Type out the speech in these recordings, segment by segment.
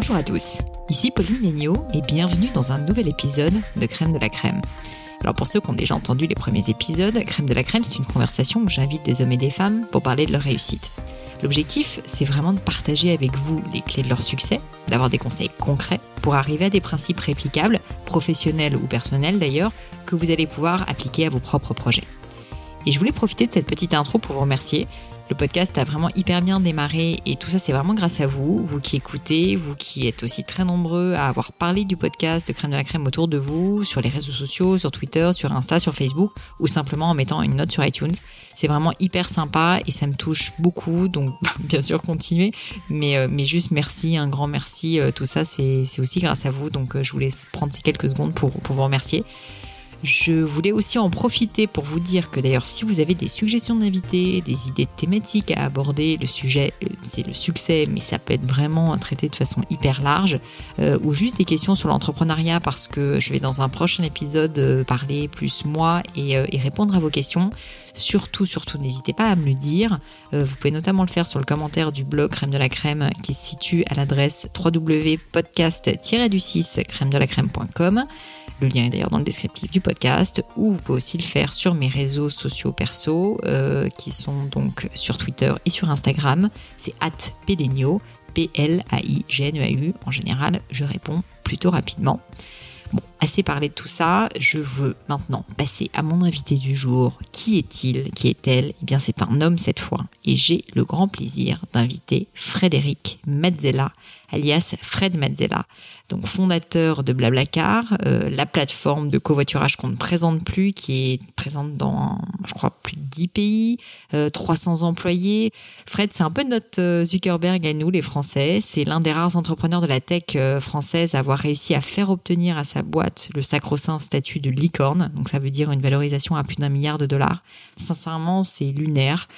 Bonjour à tous, ici Pauline Legnaud et bienvenue dans un nouvel épisode de Crème de la Crème. Alors pour ceux qui ont déjà entendu les premiers épisodes, Crème de la Crème, c'est une conversation où j'invite des hommes et des femmes pour parler de leur réussite. L'objectif, c'est vraiment de partager avec vous les clés de leur succès, d'avoir des conseils concrets pour arriver à des principes réplicables, professionnels ou personnels d'ailleurs, que vous allez pouvoir appliquer à vos propres projets. Et je voulais profiter de cette petite intro pour vous remercier le podcast a vraiment hyper bien démarré et tout ça c'est vraiment grâce à vous, vous qui écoutez, vous qui êtes aussi très nombreux à avoir parlé du podcast de Crème de la Crème autour de vous, sur les réseaux sociaux, sur Twitter, sur Insta, sur Facebook ou simplement en mettant une note sur iTunes. C'est vraiment hyper sympa et ça me touche beaucoup donc bien sûr continuez mais, euh, mais juste merci, un grand merci, euh, tout ça c'est aussi grâce à vous donc euh, je vous laisse prendre ces quelques secondes pour vous remercier. Je voulais aussi en profiter pour vous dire que d'ailleurs si vous avez des suggestions d'invités, des idées thématiques à aborder, le sujet euh, c'est le succès mais ça peut être vraiment traité de façon hyper large euh, ou juste des questions sur l'entrepreneuriat parce que je vais dans un prochain épisode euh, parler plus moi et, répondre à vos questions. Surtout, surtout n'hésitez pas à me le dire. vous pouvez notamment le faire sur le commentaire du blog Crème de la Crème qui se situe à l'adresse www.podcast-du6 crème de la crème.com. Le lien est d'ailleurs dans le descriptif du podcast, ou vous pouvez aussi le faire sur mes réseaux sociaux perso, euh, qui sont donc sur Twitter et sur Instagram. C'est at Pelenio, P-L-A-I-G-N-E-A-U. En général, je réponds plutôt rapidement. Bon, assez parlé de tout ça, je veux maintenant passer à mon invité du jour. Qui est-il? Qui est-elle? Eh bien, c'est un homme cette fois. Et j'ai le grand plaisir d'inviter Frédéric Mazzella, alias Fred Mazzella, donc fondateur de Blablacar, euh, la plateforme de covoiturage qu'on ne présente plus, qui est présente dans, je crois, plus de 10 pays, 300 euh, employés. Fred, c'est un peu notre euh, Zuckerberg à nous, les Français. C'est l'un des rares entrepreneurs de la tech française à avoir réussi à faire obtenir à sa boîte le sacro-saint statut de licorne. Donc ça veut dire une valorisation à plus d'un milliard de dollars. Sincèrement, c'est lunaire.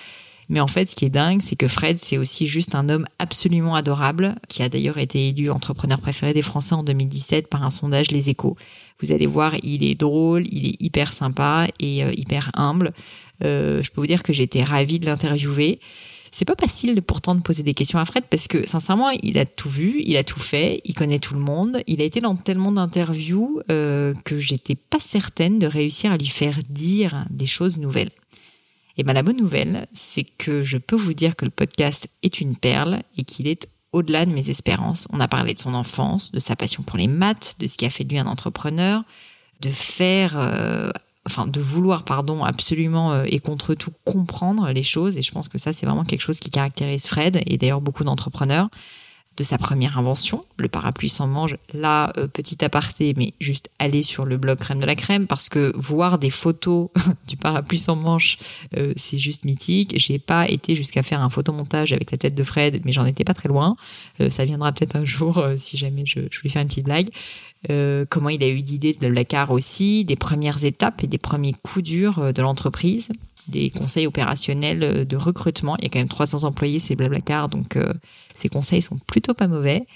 Mais en fait, ce qui est dingue, c'est que Fred, c'est aussi juste un homme absolument adorable, qui a d'ailleurs été élu entrepreneur préféré des Français en 2017 par un sondage Les Échos. Vous allez voir, il est drôle, il est hyper sympa et euh, hyper humble. Euh, je peux vous dire que j'étais ravie de l'interviewer. C'est pas facile pourtant de poser des questions à Fred parce que sincèrement, il a tout vu, il a tout fait, il connaît tout le monde, il a été dans tellement d'interviews euh, que j'étais pas certaine de réussir à lui faire dire des choses nouvelles. Et bien la bonne nouvelle, c'est que je peux vous dire que le podcast est une perle et qu'il est au-delà de mes espérances. On a parlé de son enfance, de sa passion pour les maths, de ce qui a fait de lui un entrepreneur, de faire, euh, enfin de vouloir, pardon, absolument euh, et contre tout comprendre les choses. Et je pense que ça, c'est vraiment quelque chose qui caractérise Fred et d'ailleurs beaucoup d'entrepreneurs de sa première invention, le parapluie sans manche. Là, euh, petit aparté, mais juste aller sur le blog Crème de la Crème parce que voir des photos du parapluie sans manche, euh, c'est juste mythique. J'ai pas été jusqu'à faire un photomontage avec la tête de Fred, mais j'en étais pas très loin. Euh, ça viendra peut-être un jour si jamais je, je lui fais une petite blague. comment il a eu l'idée de la car aussi, des premières étapes et des premiers coups durs de l'entreprise des conseils opérationnels de recrutement. Il y a quand même 300 employés, c'est Blablacar, donc ces conseils sont plutôt pas mauvais.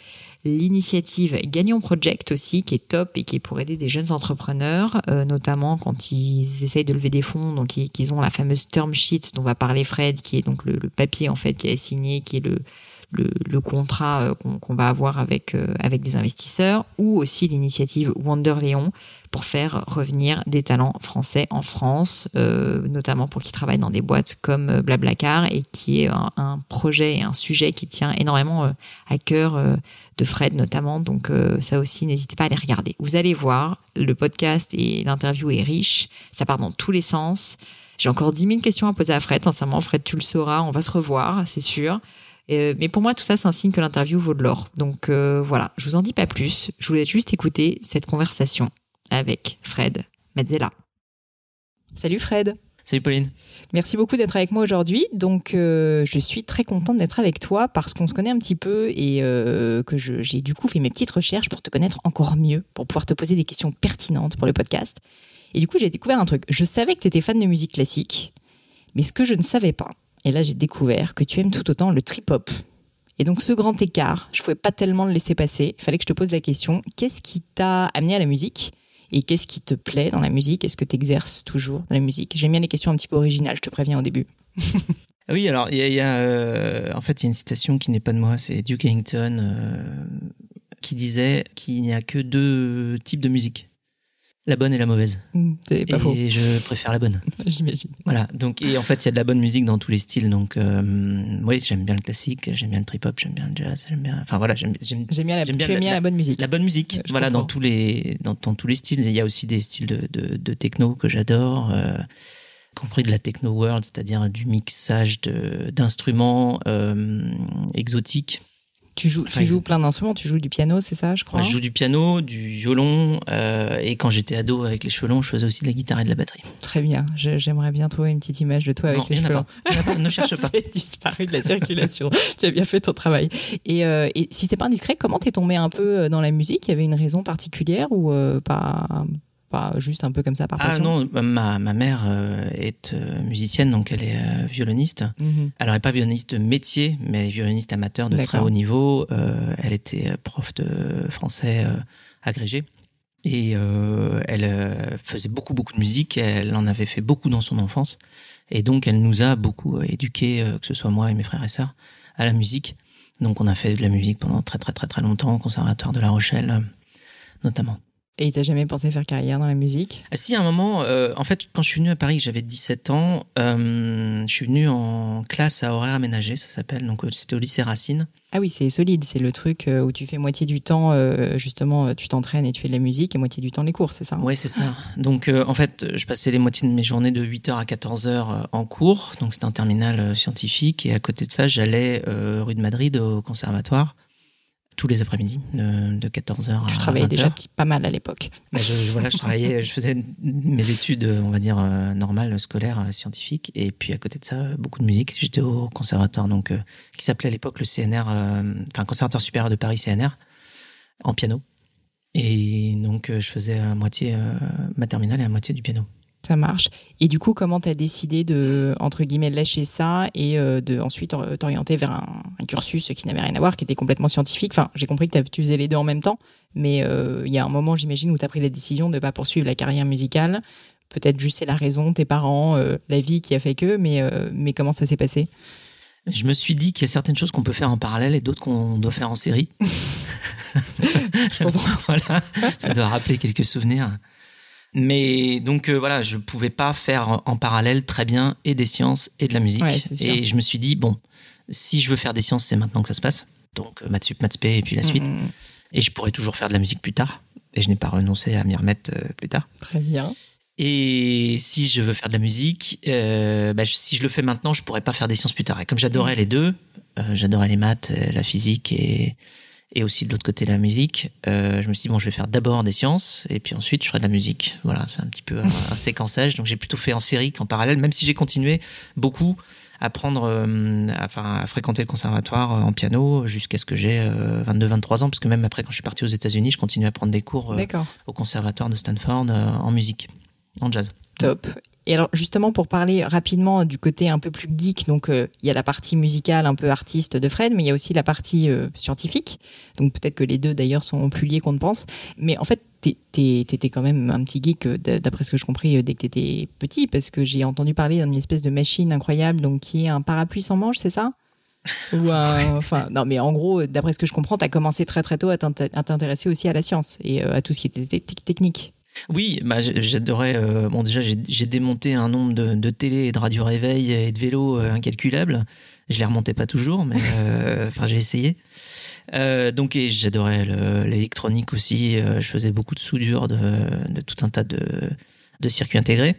L'initiative Gagnons Project aussi, qui est top et qui est pour aider des jeunes entrepreneurs, euh, notamment quand ils essayent de lever des fonds, donc qu'ils ont la fameuse term sheet dont va parler Fred, qui est donc le, papier en fait qui est signé, qui est le, le, contrat qu'on va avoir avec avec des investisseurs, ou aussi l'initiative Wonder Léon pour faire revenir des talents français en France, notamment pour qu'ils travaillent dans des boîtes comme Blablacar et qui est un, projet et un sujet qui tient énormément à cœur de Fred notamment. Donc ça aussi, n'hésitez pas à les regarder. Vous allez voir, le podcast et l'interview est riche, ça part dans tous les sens. J'ai encore 10 000 questions à poser à Fred. Sincèrement, Fred, tu le sauras, on va se revoir, c'est sûr. Euh, mais pour moi, tout ça, c'est un signe que l'interview vaut de l'or. Donc euh, voilà, je vous en dis pas plus. Je voulais juste écouter cette conversation avec Fred Metzela. Salut Fred. Salut Pauline. Merci beaucoup d'être avec moi aujourd'hui. Donc, euh, je suis très contente d'être avec toi parce qu'on se connaît un petit peu et que j'ai du coup fait mes petites recherches pour te connaître encore mieux, pour pouvoir te poser des questions pertinentes pour le podcast. Et du coup, j'ai découvert un truc. Je savais que tu étais fan de musique classique, mais ce que je ne savais pas, et là j'ai découvert que tu aimes tout autant le trip-hop. Et donc ce grand écart, je pouvais pas tellement le laisser passer. Il fallait que je te pose la question, qu'est-ce qui t'a amené à la musique? Et qu'est-ce qui te plaît dans la musique? Est-ce que tu exerces toujours dans la musique? J'aime bien les questions un petit peu originales, je te préviens au début. Oui, alors il y a, euh, en fait il y a une citation qui n'est pas de moi, c'est Duke Ellington euh, qui disait qu'il n'y a que deux types de musique la bonne et la mauvaise. Hmm, c'est pas et je préfère la bonne. J'imagine. Voilà. Donc, et en fait, il y a de la bonne musique dans tous les styles. Donc, euh, oui, j'aime bien le classique, j'aime bien le trip hop, j'aime bien le jazz, j'aime bien. Enfin voilà, j'aime j'aime bien, la, bien, la, bonne musique. La bonne musique. voilà, dans tous les dans, tous les styles. Il y a aussi des styles de de, de techno que j'adore. Euh, compris de la techno world, c'est-à-dire du mixage d'instruments euh, exotiques tu joues, tu joues plein d'instruments, tu joues du piano, c'est ça, je crois. je joue du piano, du violon, euh, et quand j'étais ado avec les cheveux longs, je faisais aussi de la guitare et de la batterie. Très bien. J'aimerais bien trouver une petite image de toi avec les cheveux longs. ne cherche pas. c'est disparu de la circulation. tu as bien fait ton travail. Et, euh, et si c'est pas indiscret, comment t'es tombé un peu euh, dans la musique? Il y avait une raison particulière ou euh, pas pas juste un peu comme ça par ah passion? Ah non, ma, ma mère euh, est euh, musicienne, donc elle est euh, violoniste. Mhm. Alors elle n'est pas violoniste métier, mais elle est violoniste amateur de très haut niveau. elle était prof de français agrégé. Et elle faisait beaucoup, beaucoup de musique. Elle en avait fait beaucoup dans son enfance. Et donc, elle nous a beaucoup éduqués, que ce soit moi et mes frères et sœurs, à la musique. Donc, on a fait de la musique pendant très, très, très, très longtemps au Conservatoire de La Rochelle, notamment. Et t'as jamais pensé faire carrière dans la musique? Ah, Si, à un moment, euh, en fait, quand je suis venu à Paris, j'avais 17 ans, euh, je suis venu en classe à horaire aménagé, ça s'appelle, donc euh, c'était au lycée Racine. Ah oui, c'est solide, c'est le truc où tu fais moitié du temps, justement, tu t'entraînes et tu fais de la musique, et moitié du temps les cours, c'est ça Oui, c'est ça. Donc, en fait, je passais les moitiés de mes journées de 8h à 14h en cours, donc c'était en terminale scientifique, et à côté de ça, j'allais rue de Madrid au conservatoire tous les après-midi de, 14h à Tu travaillais déjà pas mal à l'époque. Bah, je, voilà, je travaillais, je faisais mes études, on va dire, euh, normales, scolaires, euh, scientifiques. Et puis à côté de ça, beaucoup de musique. J'étais au conservatoire, donc, euh, qui s'appelait à l'époque le CNR, enfin, Conservatoire supérieur de Paris CNR, en piano. Et donc, je faisais à moitié ma terminale et à moitié du piano. Ça marche. Et du coup, comment tu as décidé de, entre guillemets, lâcher ça et euh, de ensuite t'orienter vers un, cursus qui n'avait rien à voir, qui était complètement scientifique? Enfin, j'ai compris que tu faisais les deux en même temps, mais euh, il y a un moment, j'imagine, où tu as pris la décision de ne pas poursuivre la carrière musicale. Peut-être juste c'est la raison, tes parents, euh, la vie qui a fait que, mais, mais comment ça s'est passé? Je me suis dit qu'il y a certaines choses qu'on peut faire en parallèle et d'autres qu'on doit faire en série. je comprends. voilà, ça doit rappeler quelques souvenirs. Mais donc euh, voilà, je pouvais pas faire en parallèle très bien et des sciences et de la musique. et je me suis dit bon, si je veux faire des sciences, c'est maintenant que ça se passe. Donc euh, maths sup, maths et puis la suite. Mm, mm, mm. Et je pourrais toujours faire de la musique plus tard. Et je n'ai pas renoncé à m'y remettre euh, plus tard. Très bien. Et si je veux faire de la musique, bah, si je le fais maintenant, je pourrais pas faire des sciences plus tard. Et comme j'adorais les deux, j'adorais les maths, la physique et et aussi de l'autre côté la musique. Euh, je me suis dit bon, je vais faire d'abord des sciences et puis ensuite je ferai de la musique. Voilà, c'est un petit peu un, séquençage. Donc j'ai plutôt fait en série qu'en parallèle, même si j'ai continué beaucoup à prendre, euh, enfin à fréquenter le conservatoire en piano jusqu'à ce que j'ai 22-23 ans, parce que même après quand je suis parti aux États-Unis, je continue à prendre des cours euh, au conservatoire de Stanford en musique, en jazz. Top. Et alors justement pour parler rapidement du côté un peu plus geek, donc euh, il y a la partie musicale un peu artiste de Fred, mais il y a aussi la partie euh, scientifique. Donc peut-être que les deux d'ailleurs sont plus liés qu'on ne pense. Mais en fait, t'étais quand même un petit geek euh, d'après ce que je compris dès que t'étais petit, parce que j'ai entendu parler d'une espèce de machine incroyable, donc qui est un parapluie sans manche, c'est ça? Ou un- enfin, non, mais en gros, d'après ce que je comprends, tu as commencé très très tôt à t'int- à t'intéresser aussi à la science et à tout ce qui était te- technique. Oui, bah, j'adorais. euh, bon, déjà, j'ai démonté un nombre de, de télé et de radio réveil et de vélo euh, incalculable. Je les remontais pas toujours, mais euh, enfin, j'ai essayé. Euh, donc, j'adorais le- l'électronique aussi. Je faisais beaucoup de soudure de, de tout un tas de, de circuits intégrés.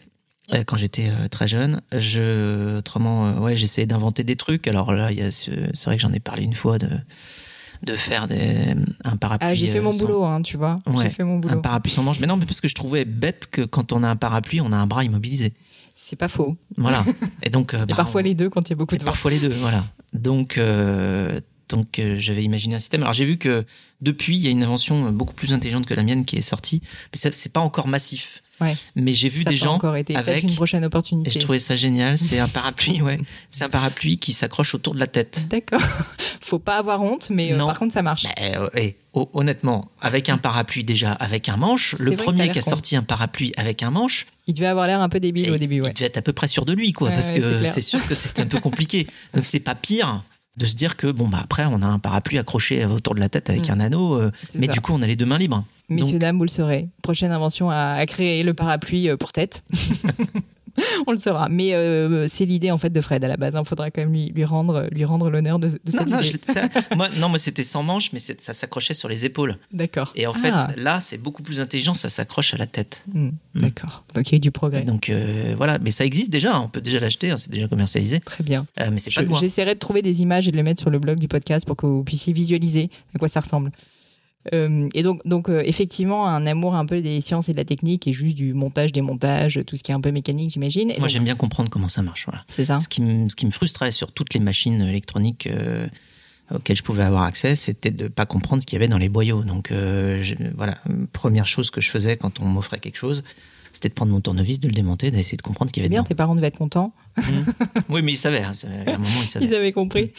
Quand j'étais très jeune, je, autrement, ouais, j'essayais d'inventer des trucs. Alors là, c'est vrai que j'en ai parlé une fois de, de faire des, un parapluie. Ah, j'ai fait euh, mon sans- boulot, hein, tu vois. Ouais, J'ai fait mon un boulot. parapluie sans manche. Mais non, mais parce que je trouvais bête que quand on a un parapluie, on a un bras immobilisé. C'est pas faux. Voilà. Et donc, euh, Et bah, parfois on- les deux quand il y a beaucoup et de vent. parfois les deux. Voilà. Donc, euh, donc euh, j'avais imaginé un système. Alors j'ai vu que depuis, il y a une invention beaucoup plus intelligente que la mienne qui est sortie. Mais ça, c'est pas encore massif. Ouais. Mais j'ai vu Ça des gens encore été avec- une prochaine et opportunité. je trouvais ça génial. C'est un parapluie, ouais. C'est un parapluie qui s'accroche autour de la tête. D'accord. Faut pas avoir honte, mais euh, par contre ça marche. Bah, euh, ho- honnêtement, avec un parapluie déjà, avec un manche, le premier qui a sorti un parapluie avec un manche, Il devait avoir l'air un peu débile Et au début, ouais. Il devait être à peu près sûr de lui, quoi, Ouais, parce ouais, que c'est sûr que c'était un peu compliqué. Donc c'est pas pire de se dire que bon bah après on a un parapluie accroché autour de la tête avec Mm. un anneau, euh, mais ça. du coup on a les deux mains libres. Messieurs, Donc, dames, vous le saurez. Prochaine invention à, à créer le parapluie euh, pour tête. On le saura. Mais euh, c'est l'idée en fait de Fred à la base. Il faudra quand même lui, lui rendre lui rendre l'honneur de, de non, cette non, idée. je- ça- moi, non, moi c'était sans manche, mais ça s'accrochait sur les épaules. D'accord. Et en fait, Ah, là, c'est beaucoup plus intelligent, ça s'accroche à la tête. hmm, D'accord. Donc il y a eu du progrès. Donc euh, voilà, mais ça existe déjà, hein, on peut déjà l'acheter, hein, c'est déjà commercialisé, Très bien. Euh, mais c'est pas. J'essaierai de trouver des images et de les mettre sur le blog du podcast pour que vous puissiez visualiser à quoi ça ressemble. Euh, et donc, donc euh, effectivement, un amour un peu des sciences et de la technique et juste du montage, démontage, tout ce qui est un peu mécanique, j'imagine. Moi donc, j'aime bien comprendre comment ça marche. Voilà. C'est ça. Ce qui, me, ce qui me frustrait sur toutes les machines électroniques euh, auxquelles je pouvais avoir accès, c'était de pas comprendre ce qu'il y avait dans les boyaux. Donc je- voilà, première chose que je faisais quand on m'offrait quelque chose, c'était de prendre mon tournevis, de le démonter, d'essayer de comprendre ce qu'il y C'est avait bien, dedans. tes parents devaient être contents. Oui, mais ils savaient. hein, à un moment, ils savaient. Ils avaient compris.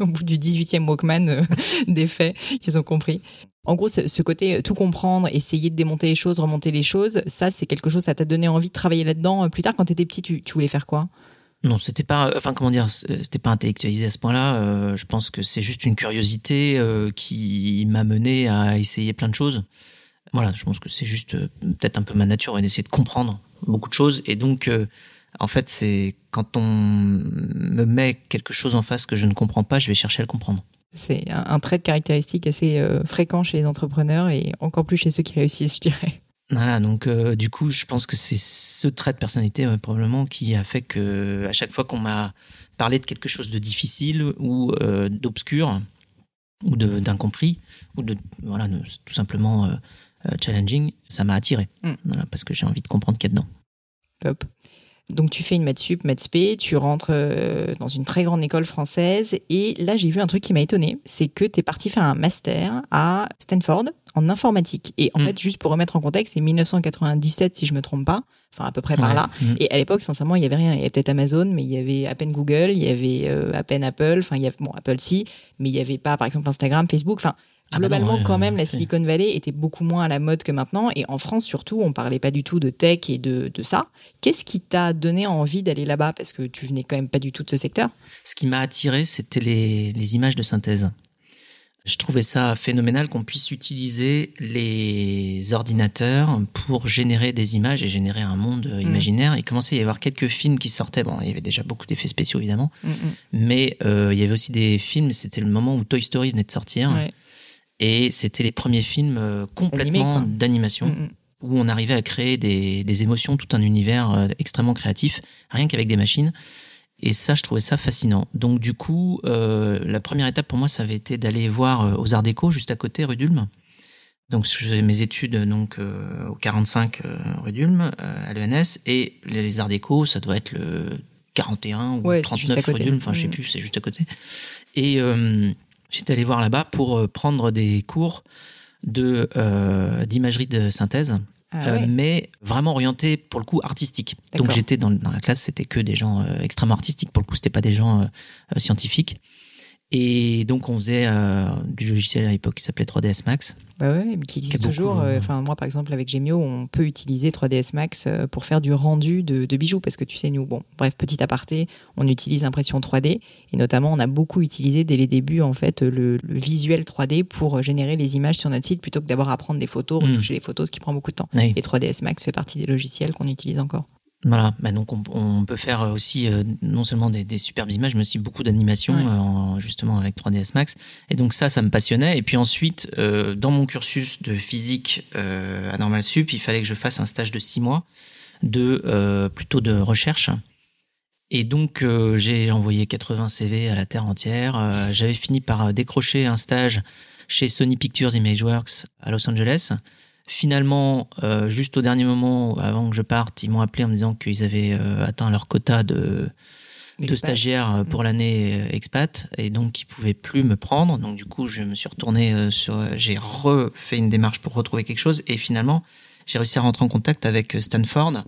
Au bout du 18e Walkman euh, des faits, ils ont compris. En gros, ce, côté euh, tout comprendre, essayer de démonter les choses, remonter les choses, ça, c'est quelque chose, ça t'a donné envie de travailler là-dedans. Euh, Plus tard, quand t'étais petit, tu, voulais faire quoi? Non, c'était pas. Enfin, comment dire C'était pas intellectualisé à ce point-là. euh, je pense que c'est juste une curiosité euh, qui m'a mené à essayer plein de choses. Voilà, je pense que c'est juste euh, peut-être un peu ma nature d'essayer de comprendre beaucoup de choses. Et donc, euh, en fait, c'est quand on me met quelque chose en face que je ne comprends pas, je vais chercher à le comprendre. C'est un, un trait de caractéristique assez euh, fréquent chez les entrepreneurs et encore plus chez ceux qui réussissent, je dirais. Voilà, donc euh, du coup, je pense que c'est ce trait de personnalité euh, probablement qui a fait que à chaque fois qu'on m'a parlé de quelque chose de difficile ou euh, d'obscur ou de- d'incompris ou de voilà, de- tout simplement challenging, ça m'a attiré. Mm. Voilà, parce que j'ai envie de comprendre qu'il y a dedans. Top. Donc tu fais une maths sup, maths spé, tu rentres euh, dans une très grande école française et là j'ai vu un truc qui m'a étonné, c'est que tu es parti faire un master à Stanford en informatique. Et en Mm. fait, juste pour remettre en contexte, c'est 1997 si je me trompe pas, enfin à peu près par là. Mm. Et à l'époque, sincèrement, il y avait rien. Il y avait peut-être Amazon, mais il y avait à peine Google, il y avait euh, à peine Apple. Enfin, il y avait bon Apple si, mais il y avait pas, par exemple, Instagram, Facebook. Enfin, Ah bah non, globalement, ouais, quand même, la Silicon Valley était beaucoup moins à la mode que maintenant. Et en France, surtout, on parlait pas du tout de tech et de, de ça. Qu'est-ce qui t'a donné envie d'aller là-bas? Parce que tu venais quand même pas du tout de ce secteur. Ce qui m'a attiré, c'était les, les images de synthèse. Je trouvais ça phénoménal qu'on puisse utiliser les ordinateurs pour générer des images et générer un monde euh, imaginaire. Il commençait à y avoir quelques films qui sortaient. Bon, il y avait déjà beaucoup d'effets spéciaux évidemment, mais euh, il y avait aussi des films. C'était le moment où Toy Story venait de sortir Ouais. Et c'était les premiers films euh, complètement d'animation Mm, mm. où on arrivait à créer des, des émotions, tout un univers euh, extrêmement créatif, rien qu'avec des machines. Et ça, je trouvais ça fascinant. Donc du coup, euh, la première étape pour moi, ça avait été d'aller voir euh, aux Arts Déco, juste à côté, rue d'Ulm. Donc je faisais mes études donc euh, au 45 euh, rue d'Ulm, à l'ENS, et les, Arts Déco, ça doit être le 41 ou Ouais, c'est juste à 39 rue d'Ulm, enfin je sais Mm. plus, c'est juste à côté. Et j'étais allé voir là-bas pour euh, prendre des cours de euh, d'imagerie de synthèse Ah euh, mais vraiment orienté pour le coup artistique. Donc j'étais dans, dans la classe, c'était que des gens euh, extrêmement artistiques. Pour le coup, c'était pas des gens scientifiques. Et donc, on faisait euh, du logiciel à l'époque qui s'appelait 3ds Max. Bah mais qui existe toujours. euh, euh, Enfin, moi, par exemple, avec Gemio, on peut utiliser 3ds Max euh, pour faire du rendu de, de bijoux. Parce que tu sais, nous, bon, bref, petit aparté, on utilise l'impression 3D. Et notamment, on a beaucoup utilisé dès les débuts, en fait, le, le visuel 3D pour générer les images sur notre site plutôt que d'avoir à prendre des photos, Mm. retoucher les photos, ce qui prend beaucoup de temps. Oui. Et 3ds Max fait partie des logiciels qu'on utilise encore. Voilà, bah donc on, on peut faire aussi euh, non seulement des, des superbes images, mais aussi beaucoup d'animations Ouais. euh, en- justement avec 3ds Max. Et donc ça, ça me passionnait. Et puis ensuite, euh, dans mon cursus de physique euh, à Normal Sup, il fallait que je fasse un stage de six mois de euh, plutôt de recherche. Et donc euh, j'ai envoyé 80 CV à la terre entière. Euh, J'avais fini par euh, décrocher un stage chez Sony Pictures Imageworks à Los Angeles. Finalement, euh, juste au dernier moment, avant que je parte, ils m'ont appelé en me disant qu'ils avaient euh, atteint leur quota de, de stagiaires euh, pour l'année euh, expat. Et donc ils pouvaient plus me prendre. Donc du coup, je me suis retourné euh, sur, j'ai refait une démarche pour retrouver quelque chose. Et finalement, j'ai réussi à rentrer en contact avec Stanford.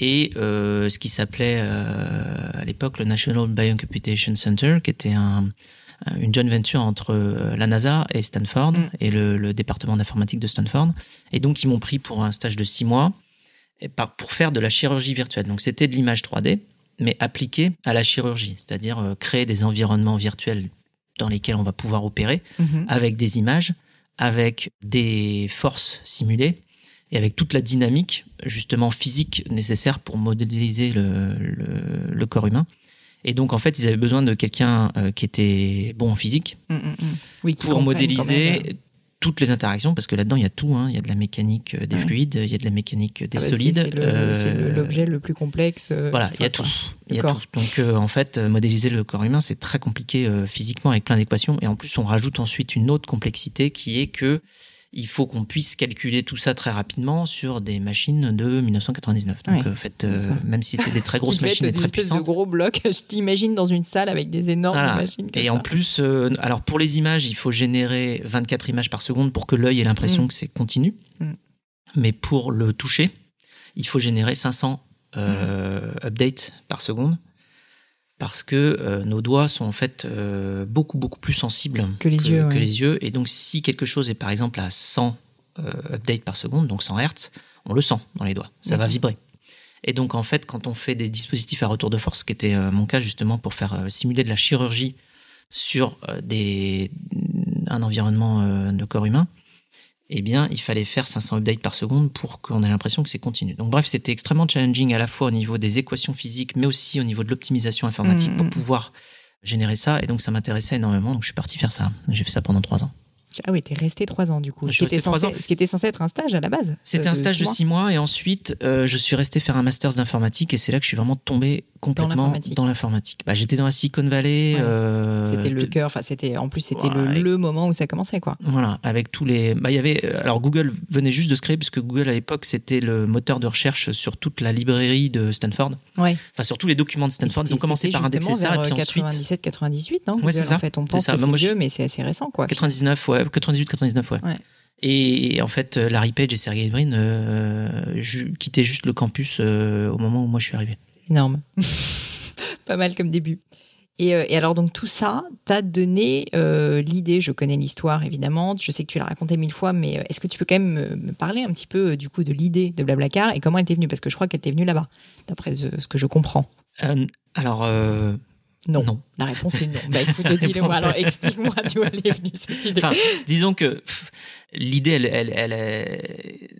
Et euh, ce qui s'appelait euh, à l'époque le National Biocomputation Center, qui était un, une joint venture entre euh, la NASA et Stanford Mm. et le, le département d'informatique de Stanford. Et donc ils m'ont pris pour un stage de six mois pour faire de la chirurgie virtuelle. Donc c'était de l'image 3D, mais appliquée à la chirurgie, c'est-à-dire euh, créer des environnements virtuels dans lesquels on va pouvoir opérer Mhm. avec des images, avec des forces simulées et avec toute la dynamique justement physique nécessaire pour modéliser le, le, le corps humain. Et donc en fait, ils avaient besoin de quelqu'un euh, qui était bon en physique Mm, mm, mm. Oui, pour modéliser euh, toutes les interactions, parce que là-dedans il y a tout, hein. il y a de la mécanique euh, des Ouais. fluides, il y a de la mécanique des ah bah, solides. C'est le- euh, c'est le- l'objet le plus complexe. euh, voilà, il y a tout. quoi. Il y a D'accord. tout. Donc euh, en fait, euh, modéliser le corps humain, c'est très compliqué euh, physiquement avec plein d'équations. Et en plus, on rajoute ensuite une autre complexité qui est que il faut qu'on puisse calculer tout ça très rapidement sur des machines de 1999. Donc Ouais, en fait, euh, même si c'était des très grosses machines et très espèces de puissantes. gros blocs. Je t'imagine dans une salle avec des énormes Voilà. machines. Comme Et ça. en plus, euh, alors pour les images, il faut générer 24 images par seconde pour que l'œil ait l'impression Mm. que c'est continu. Mm. Mais pour le toucher, il faut générer 500 euh, Mm. updates par seconde parce que euh, nos doigts sont en fait euh, beaucoup beaucoup plus sensibles Que les yeux, ouais. les yeux. Et donc si quelque chose est par exemple à 100 euh, updates par seconde, donc 100 Hertz, on le sent dans les doigts, ça va vibrer. Et donc en fait, quand on fait des dispositifs à retour de force, ce qui était mon cas justement pour faire simuler de la chirurgie sur des, un environnement de corps humain, eh bien, il fallait faire 500 updates par seconde pour qu'on ait l'impression que c'est continu. Donc bref, c'était extrêmement challenging à la fois au niveau des équations physiques, mais aussi au niveau de l'optimisation informatique pour pouvoir générer ça. Et donc ça m'intéressait énormément, donc je suis parti faire ça. J'ai fait ça pendant trois ans. Ah oui, t'es resté trois ans du coup. Je Ce qui, était censé, ans. ce qui était censé être un stage à la base. C'était euh, un stage de six mois et ensuite euh, je suis resté faire un master d'informatique et c'est là que je suis vraiment tombé complètement dans l'informatique. Bah, j'étais dans la Silicon Valley. Ouais. euh, C'était le cœur. Enfin, c'était en plus c'était Ouais. le, le moment où ça commençait quoi. Voilà, avec tous les. Bah, il y avait. euh, Alors, Google venait juste de se créer, puisque Google, à l'époque, c'était le moteur de recherche sur toute la librairie de Stanford. Ouais. Enfin, sur tous les documents de Stanford. Ils ont commencé par indexer ça, et puis ensuite. 97, 98, non? Ouais, Google, c'est ça. En fait, on pense ça. que Bah, c'est je- vieux, mais c'est assez récent quoi. 99, ouais, 98, 99, ouais. Ouais. Et en fait, euh, Larry Page et Sergey Brin euh, quittaient juste le campus euh, au moment où moi je suis arrivé. Énorme. Pas mal comme début. Et, euh, et alors, donc, tout ça t'a donné euh, l'idée. Je connais l'histoire, évidemment. Je sais que tu l'as raconté mille fois, mais euh, est-ce que tu peux quand même me, me parler un petit peu, du coup, de l'idée de Blablacar et comment elle t'est venue? Parce que je crois qu'elle t'est venue là-bas, d'après ce, ce que je comprends. Euh, alors, euh, Non. non. La réponse est non. Bah écoute, dis-le moi. Alors, explique-moi d'où elle est venue, cette idée. Enfin, disons que l'idée, elle, elle, elle, est-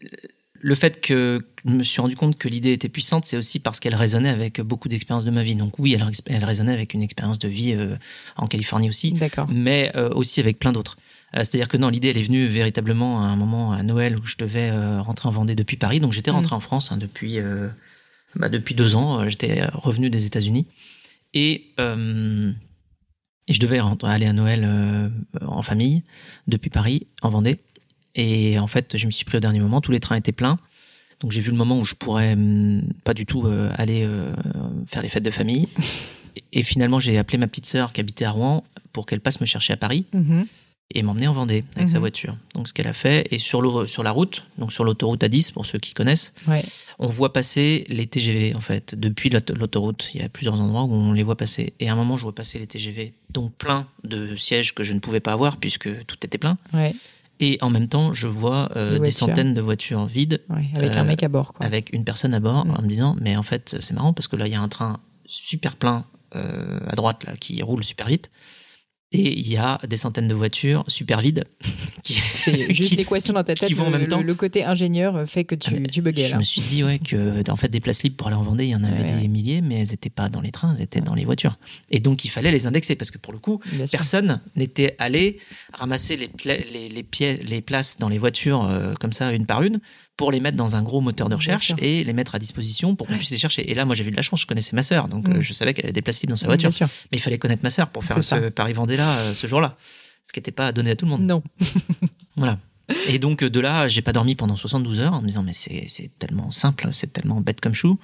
le fait que je me suis rendu compte que l'idée était puissante, c'est aussi parce qu'elle résonnait avec beaucoup d'expériences de ma vie. Donc oui, elle, elle résonnait avec une expérience de vie euh, en Californie aussi, D'accord. mais euh, aussi avec plein d'autres. Euh, C'est-à-dire que non, l'idée, elle est venue véritablement à un moment à Noël où je devais rentrer en Vendée depuis Paris. Donc j'étais rentré en France hein, depuis bah, depuis deux ans. J'étais revenu des États-Unis et et je devais rentrer- aller à Noël en famille depuis Paris, en Vendée. Et en fait, je me suis pris au dernier moment. Tous les trains étaient pleins. Donc j'ai vu le moment où je pourrais hum, pas du tout euh, aller euh, faire les fêtes de famille. Et, finalement, j'ai appelé ma petite sœur qui habitait à Rouen pour qu'elle passe me chercher à Paris. Mhm. et m'emmener en Vendée avec sa Mhm. voiture. Donc ce qu'elle a fait, et sur, le, sur la route, donc sur l'autoroute A10, pour ceux qui connaissent, Ouais. on voit passer les TGV en fait depuis l'aut- l'autoroute. Il y a plusieurs endroits où on les voit passer. Et à un moment, je vois passer les TGV, donc plein de sièges que je ne pouvais pas avoir puisque tout était plein. Ouais. Et en même temps, je vois euh, Des centaines de voitures vides Ouais. Avec Euh, un mec à bord, quoi. avec une personne à bord Mm. en me disant mais en fait c'est marrant parce que là il y a un train super plein euh, à droite là qui roule super vite et il y a des centaines de voitures super vides qui C'est juste l'équation dans ta tête. qui vont en le, même temps. le- côté ingénieur fait que tu, tu buguais je là. me suis dit ouais que en fait des places libres pour aller en Vendée il y en avait Ouais, des milliers mais elles étaient pas dans les trains elles étaient dans les voitures et donc il fallait les indexer parce que pour le coup Bien personne n'était allé ramasser les, pla- les, les, pieds, les places dans les voitures euh, comme ça, une par une, pour les mettre dans un gros moteur de recherche et les mettre à disposition pour qu'on puisse les chercher. Et là, moi, j'avais eu de la chance, je connaissais ma sœur, donc Mm. euh, je savais qu'elle avait des places libres dans sa Bien voiture. sûr. Mais il fallait connaître ma sœur pour faire ce Paris-Vendée-là euh, ce jour-là. Ce qui n'était pas donné à tout le monde. Non. Voilà. Et donc, euh, de là, j'ai pas dormi pendant 72 heures en me disant, mais c'est tellement simple, c'est tellement bête comme chou.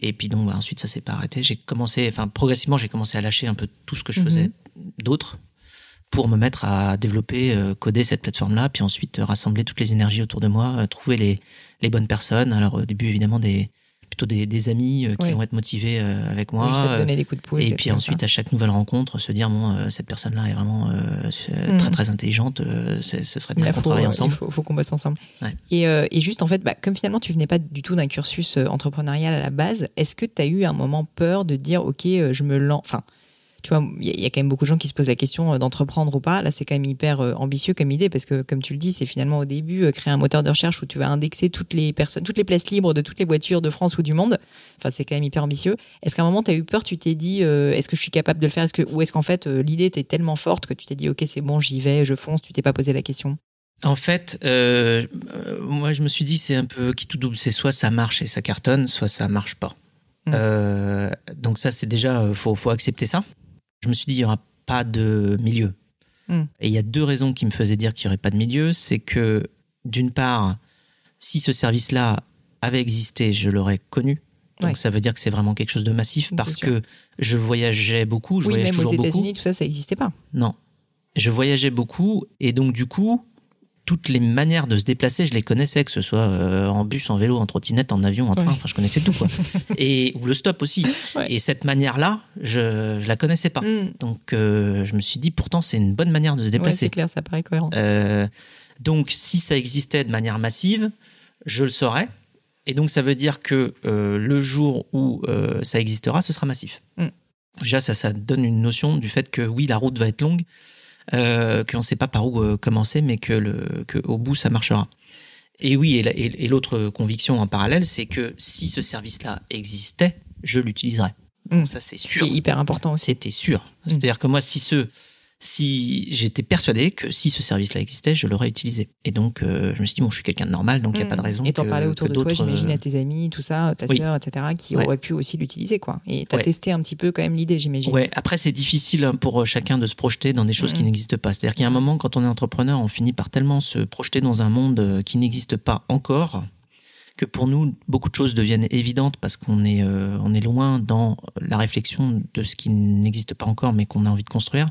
Et puis donc, bah, ensuite, ça s'est pas arrêté. J'ai commencé, enfin, progressivement, j'ai commencé à lâcher un peu tout ce que je Mhm. faisais d'autre pour me mettre à développer, euh, coder cette plateforme-là, puis ensuite euh, rassembler toutes les énergies autour de moi, euh, trouver les, les bonnes personnes. Alors, au début, évidemment, des, plutôt des, des amis qui vont être motivés avec moi. Te euh, donner des coups de pouce. et puis ensuite, comme à chaque nouvelle rencontre, se dire bon, cette personne-là est vraiment Mhm. très très intelligente. ce serait bien qu'on travaille euh, ensemble. Il faut, faut qu'on bosse ensemble. Ouais. Et, et juste, en fait, bah, comme finalement, tu venais pas du tout d'un cursus entrepreneurial à la base, est-ce que tu as eu un moment peur de dire, OK, je me lance. Enfin, tu vois, il y, a- il y a quand même beaucoup de gens qui se posent la question euh, d'entreprendre ou pas. Là, c'est quand même hyper euh, ambitieux comme idée parce que, comme tu le dis, c'est finalement au début euh, créer un moteur de recherche où tu vas indexer toutes les personnes, toutes les places libres de toutes les voitures de France ou du monde. Enfin, c'est quand même hyper ambitieux. Est-ce qu'à un moment, tu as eu peur Tu t'es dit, euh, est-ce que je suis capable de le faire? Que, Ou est-ce qu'en fait, l'idée était tellement forte que tu t'es dit, OK, c'est bon, j'y vais, je fonce, tu t'es pas posé la question? En fait, euh, moi je me suis dit c'est un peu qui tout double, c'est soit ça marche et ça cartonne, soit ça marche pas. Mm. Euh, donc ça c'est déjà faut faut accepter ça. Je me suis dit il y aura pas de milieu. Mm. Et il y a deux raisons qui me faisaient dire qu'il y aurait pas de milieu, c'est que d'une part, si ce service-là avait existé, je l'aurais connu. Donc Ouais. ça veut dire que c'est vraiment quelque chose de massif parce que je voyageais beaucoup, je Oui, voyage même aux toujours beaucoup. États-Unis, tout ça, ça n'existait pas. Non. Je voyageais beaucoup et donc du coup, toutes les manières de se déplacer, je les connaissais, que ce soit euh, en bus, en vélo, en trottinette, en avion, en train, Ouais. enfin je connaissais tout quoi. et ou le stop aussi. Ouais. Et cette manière-là, je je la connaissais pas. Mm. Donc euh, je me suis dit pourtant c'est une bonne manière de se Ouais, déplacer. c'est clair, ça paraît cohérent. Euh, donc, si ça existait de manière massive, je le saurais. Et donc, ça veut dire que le jour où ça existera, ce sera massif. Mm. Déjà, ça, ça donne une notion du fait que oui, la route va être longue, euh, qu'on ne sait pas par où euh, commencer, mais que, le, que au bout, ça marchera. Et oui, et la- et, et l'autre conviction en parallèle, c'est que si ce service-là existait, je l'utiliserais. Mm. Ça, c'est Ce sûr. est hyper important aussi. C'était sûr. Mm. C'est-à-dire que moi, si ce, si j'étais persuadé que si ce service-là existait, je l'aurais utilisé. Et donc, euh, je me suis dit bon, je suis quelqu'un de normal, donc il n'y a pas de raison. Mm. Et t'en parlais autour de toi, j'imagine, euh, à tes amis, tout ça, ta oui. sœur, etc., qui Ouais. auraient pu aussi l'utiliser, quoi. Et t'as Ouais. testé un petit peu quand même l'idée, j'imagine. Ouais. Après, c'est difficile hein, pour euh, chacun de se projeter dans des choses qui Mhm. n'existent pas. C'est-à-dire qu'il y a un moment, quand on est entrepreneur, on finit par tellement se projeter dans un monde qui n'existe pas encore que pour nous, beaucoup de choses deviennent évidentes parce qu'on est, euh, on est loin dans la réflexion de ce qui n'existe pas encore, mais qu'on a envie de construire.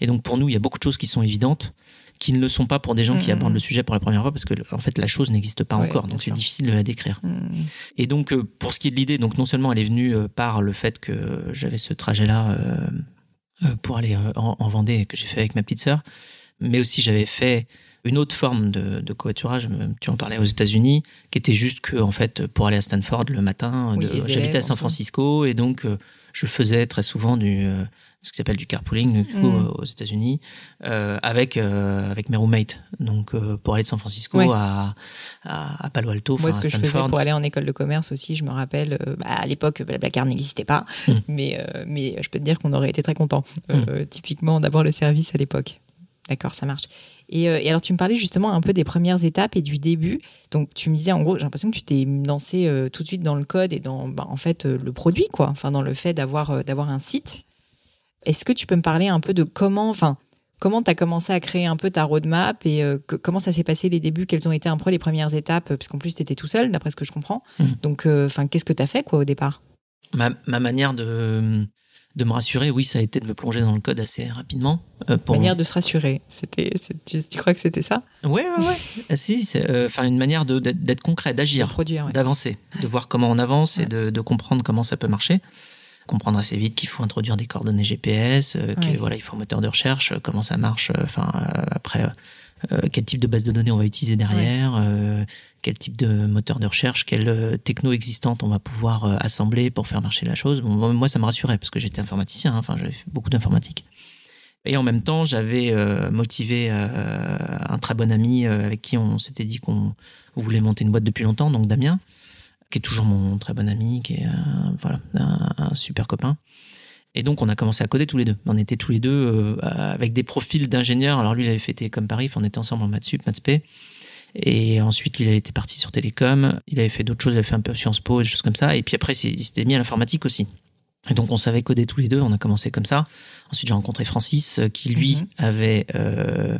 Et donc, pour nous, il y a beaucoup de choses qui sont évidentes, qui ne le sont pas pour des gens qui Mhm. abordent le sujet pour la première fois parce que, en fait, la chose n'existe pas Ouais, encore. Donc, c'est difficile de la décrire. Mm. Et donc, euh, pour ce qui est de l'idée, donc non seulement elle est venue euh, par le fait que j'avais ce trajet-là euh, euh, pour aller en, en Vendée que j'ai fait avec ma petite sœur, mais aussi j'avais fait une autre forme de, de covoiturage, tu en parlais aux États-Unis, qui était juste que en fait pour aller à Stanford le matin, Oui, j'habitais à San. Francisco et donc euh, je faisais très souvent du euh, ce qui s'appelle du carpooling du coup, Mm. euh, aux États-Unis euh, avec euh, avec mes roommates. Donc euh, pour aller de San Francisco Ouais. à, à à Palo Alto, Moi, ce que je faisais pour aller en école de commerce aussi, je me rappelle, bah, à l'époque, Blablacar n'existait pas, Mm. mais, mais je peux te dire qu'on aurait été très contents, euh, typiquement, d'avoir le service à l'époque. D'accord, ça marche. Et, euh, et alors, tu me parlais justement un peu des premières étapes et du début. Donc, tu me disais, en gros, j'ai l'impression que tu t'es lancé euh, tout de suite dans le code et dans, bah, en fait, euh, le produit, quoi. Enfin, dans le fait d'avoir d'avoir un site. Est-ce que tu peux me parler un peu de comment, enfin, comment tu as commencé à créer un peu ta roadmap et euh, que- comment ça s'est passé les débuts? Quelles ont été un peu les premières étapes? Parce qu'en plus, tu étais tout seul, d'après ce que je comprends. Mhm. Donc, euh, qu'est-ce que tu as fait, quoi, au départ? Ma, ma manière de de me rassurer, oui, ça a été de me plonger dans le code assez rapidement. Euh, pour manière de se rassurer. C'était, tu, tu, crois que c'était ça? Ouais, ouais, ouais. ah, si, euh, enfin une manière d'être, concret, d'agir, d'avancer, de voir comment on avance et de, de, comprendre comment ça peut marcher. Comprendre assez vite qu'il faut introduire des coordonnées GPS, euh, qu'il voilà, il faut un moteur de recherche, euh, comment ça marche. Enfin, après, quel type de base de données on va utiliser derrière, quel type de moteur de recherche, quelle techno existante on va pouvoir assembler pour faire marcher la chose. Bon, moi, ça me rassurait parce que j'étais informaticien, hein, enfin, j'avais fait beaucoup d'informatique. Et en même temps, j'avais euh, motivé euh, un très bon ami euh, avec qui on s'était dit qu'on voulait monter une boîte depuis longtemps, donc Damien, qui est toujours mon très bon ami, qui est voilà un, super copain. Et donc on a commencé à coder tous les deux. On était tous les deux avec des profils d'ingénieurs. Alors lui, il avait fait comme Paris, on était ensemble en maths sup, maths. Et ensuite, il a été parti sur Télécom. Il avait fait d'autres choses. Il avait fait un peu Sciences Po et des choses comme ça. Et puis après, il s'était mis à l'informatique aussi. Et donc on savait coder tous les deux, on a commencé comme ça. Ensuite j'ai rencontré Francis euh, qui lui mhm. avait euh,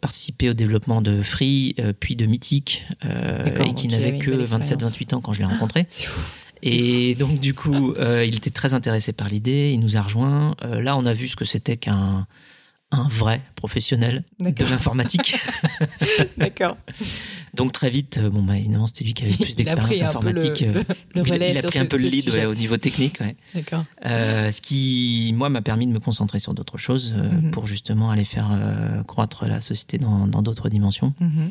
participé au développement de Free euh, puis de Mythic euh, et qui n'avait que 27-28 ans quand je l'ai rencontré. C'est fou. Et donc du coup, euh, il était très intéressé par l'idée, il nous a rejoint. là, on a vu ce que c'était qu'un un vrai professionnel de l'informatique. D'accord. Donc très vite, euh, bon bah évidemment c'était lui qui avait plus d'expérience informatique. Le, le, relais il, a pris un peu le lead au niveau technique. Ouais. D'accord. Euh, ce qui moi m'a permis de me concentrer sur d'autres choses euh, mhm. pour justement aller faire euh, croître la société dans d'autres dimensions. Mhm.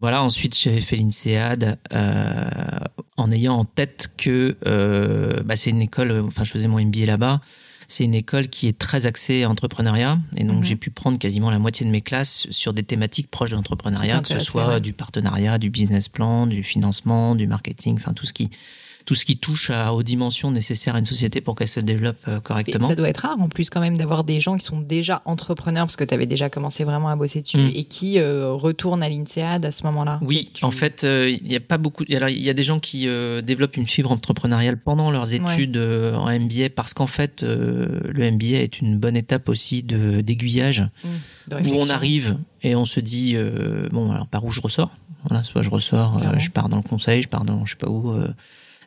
Voilà, ensuite j'avais fait l'INSEAD en ayant en tête que bah, c'est une école, enfin je faisais mon MBA là-bas, c'est une école qui est très axée entrepreneuriat. Et donc, mhm. j'ai pu prendre quasiment la moitié de mes classes sur des thématiques proches de l'entrepreneuriat, que ce soit du partenariat, du business plan, du financement, du marketing, enfin tout ce qui tout ce qui touche à, aux dimensions nécessaires à une société pour qu'elle se développe euh, correctement. ça doit être rare en plus quand même d'avoir des gens qui sont déjà entrepreneurs parce que tu avais déjà commencé vraiment à bosser dessus mm. et qui euh, retournent à l'INSEAD à ce moment-là. Oui, en fait, euh, il n'y a pas beaucoup. Alors, il y a des gens qui développent une fibre entrepreneuriale pendant leurs études en MBA parce qu'en fait, le MBA est une bonne étape aussi de d'aiguillage mm, où on arrive et on se dit bon alors par où je ressors? Voilà, soit je ressors, je pars dans le conseil, je pars dans je sais pas où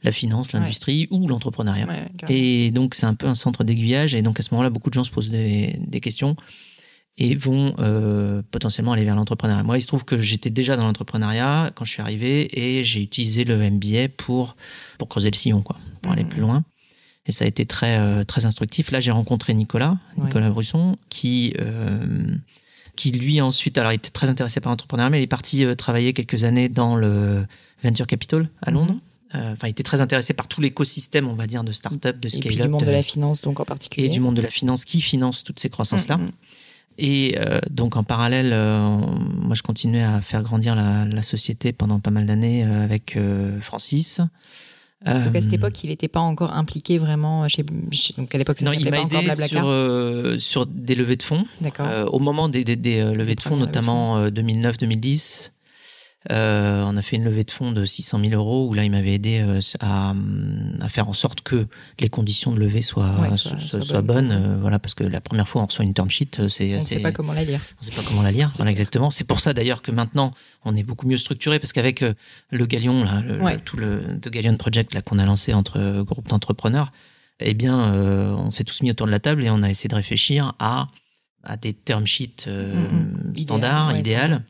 la finance, l'industrie ou l'entrepreneuriat. et donc c'est un peu un centre d'aiguillage et donc à ce moment-là beaucoup de gens se posent des, questions et vont euh, potentiellement aller vers l'entrepreneuriat. Moi, il se trouve que j'étais déjà dans l'entrepreneuriat quand je suis arrivé et j'ai utilisé le MBA pour pour creuser le sillon, quoi, pour aller mmh. plus loin. Et ça a été très euh, très instructif. Là, j'ai rencontré Nicolas, Nicolas Brusson, qui euh, qui lui ensuite, alors il était très intéressé par l'entrepreneuriat, mais il est parti travailler quelques années dans le venture capital à Londres. Mmh. Euh, enfin, il était très intéressé par tout l'écosystème, on va dire, de start-up, de scale-up. Et du monde de, la finance, donc en particulier. Et du monde de la finance qui finance toutes ces croissances-là. Mm, mm. Et euh, donc en parallèle, euh, moi je continuais à faire grandir la, la société pendant pas mal d'années avec Francis. Donc à cette époque, il n'était pas encore impliqué vraiment chez. donc à l'époque, ça s'appelait pas encore Blablacar. Sur, sur des levées de fonds. D'accord. au moment des, des, des levées de fonds, notamment 2009-2010. Euh, on a fait une levée de fonds de 600 000 euros où là il m'avait aidé euh, à, à, faire en sorte que les conditions de levée soient, soient, bonnes. Euh, voilà, parce que la première fois on reçoit une term sheet, c'est on ne sait pas comment la lire. On sait pas comment la lire. Voilà, exactement. C'est pour ça d'ailleurs que maintenant on est beaucoup mieux structuré parce qu'avec le Galion, là, le, tout le The Galion Project là qu'on a lancé entre groupes d'entrepreneurs, eh bien, on s'est tous mis autour de la table et on a essayé de réfléchir à à des term sheets mm. standards, idéales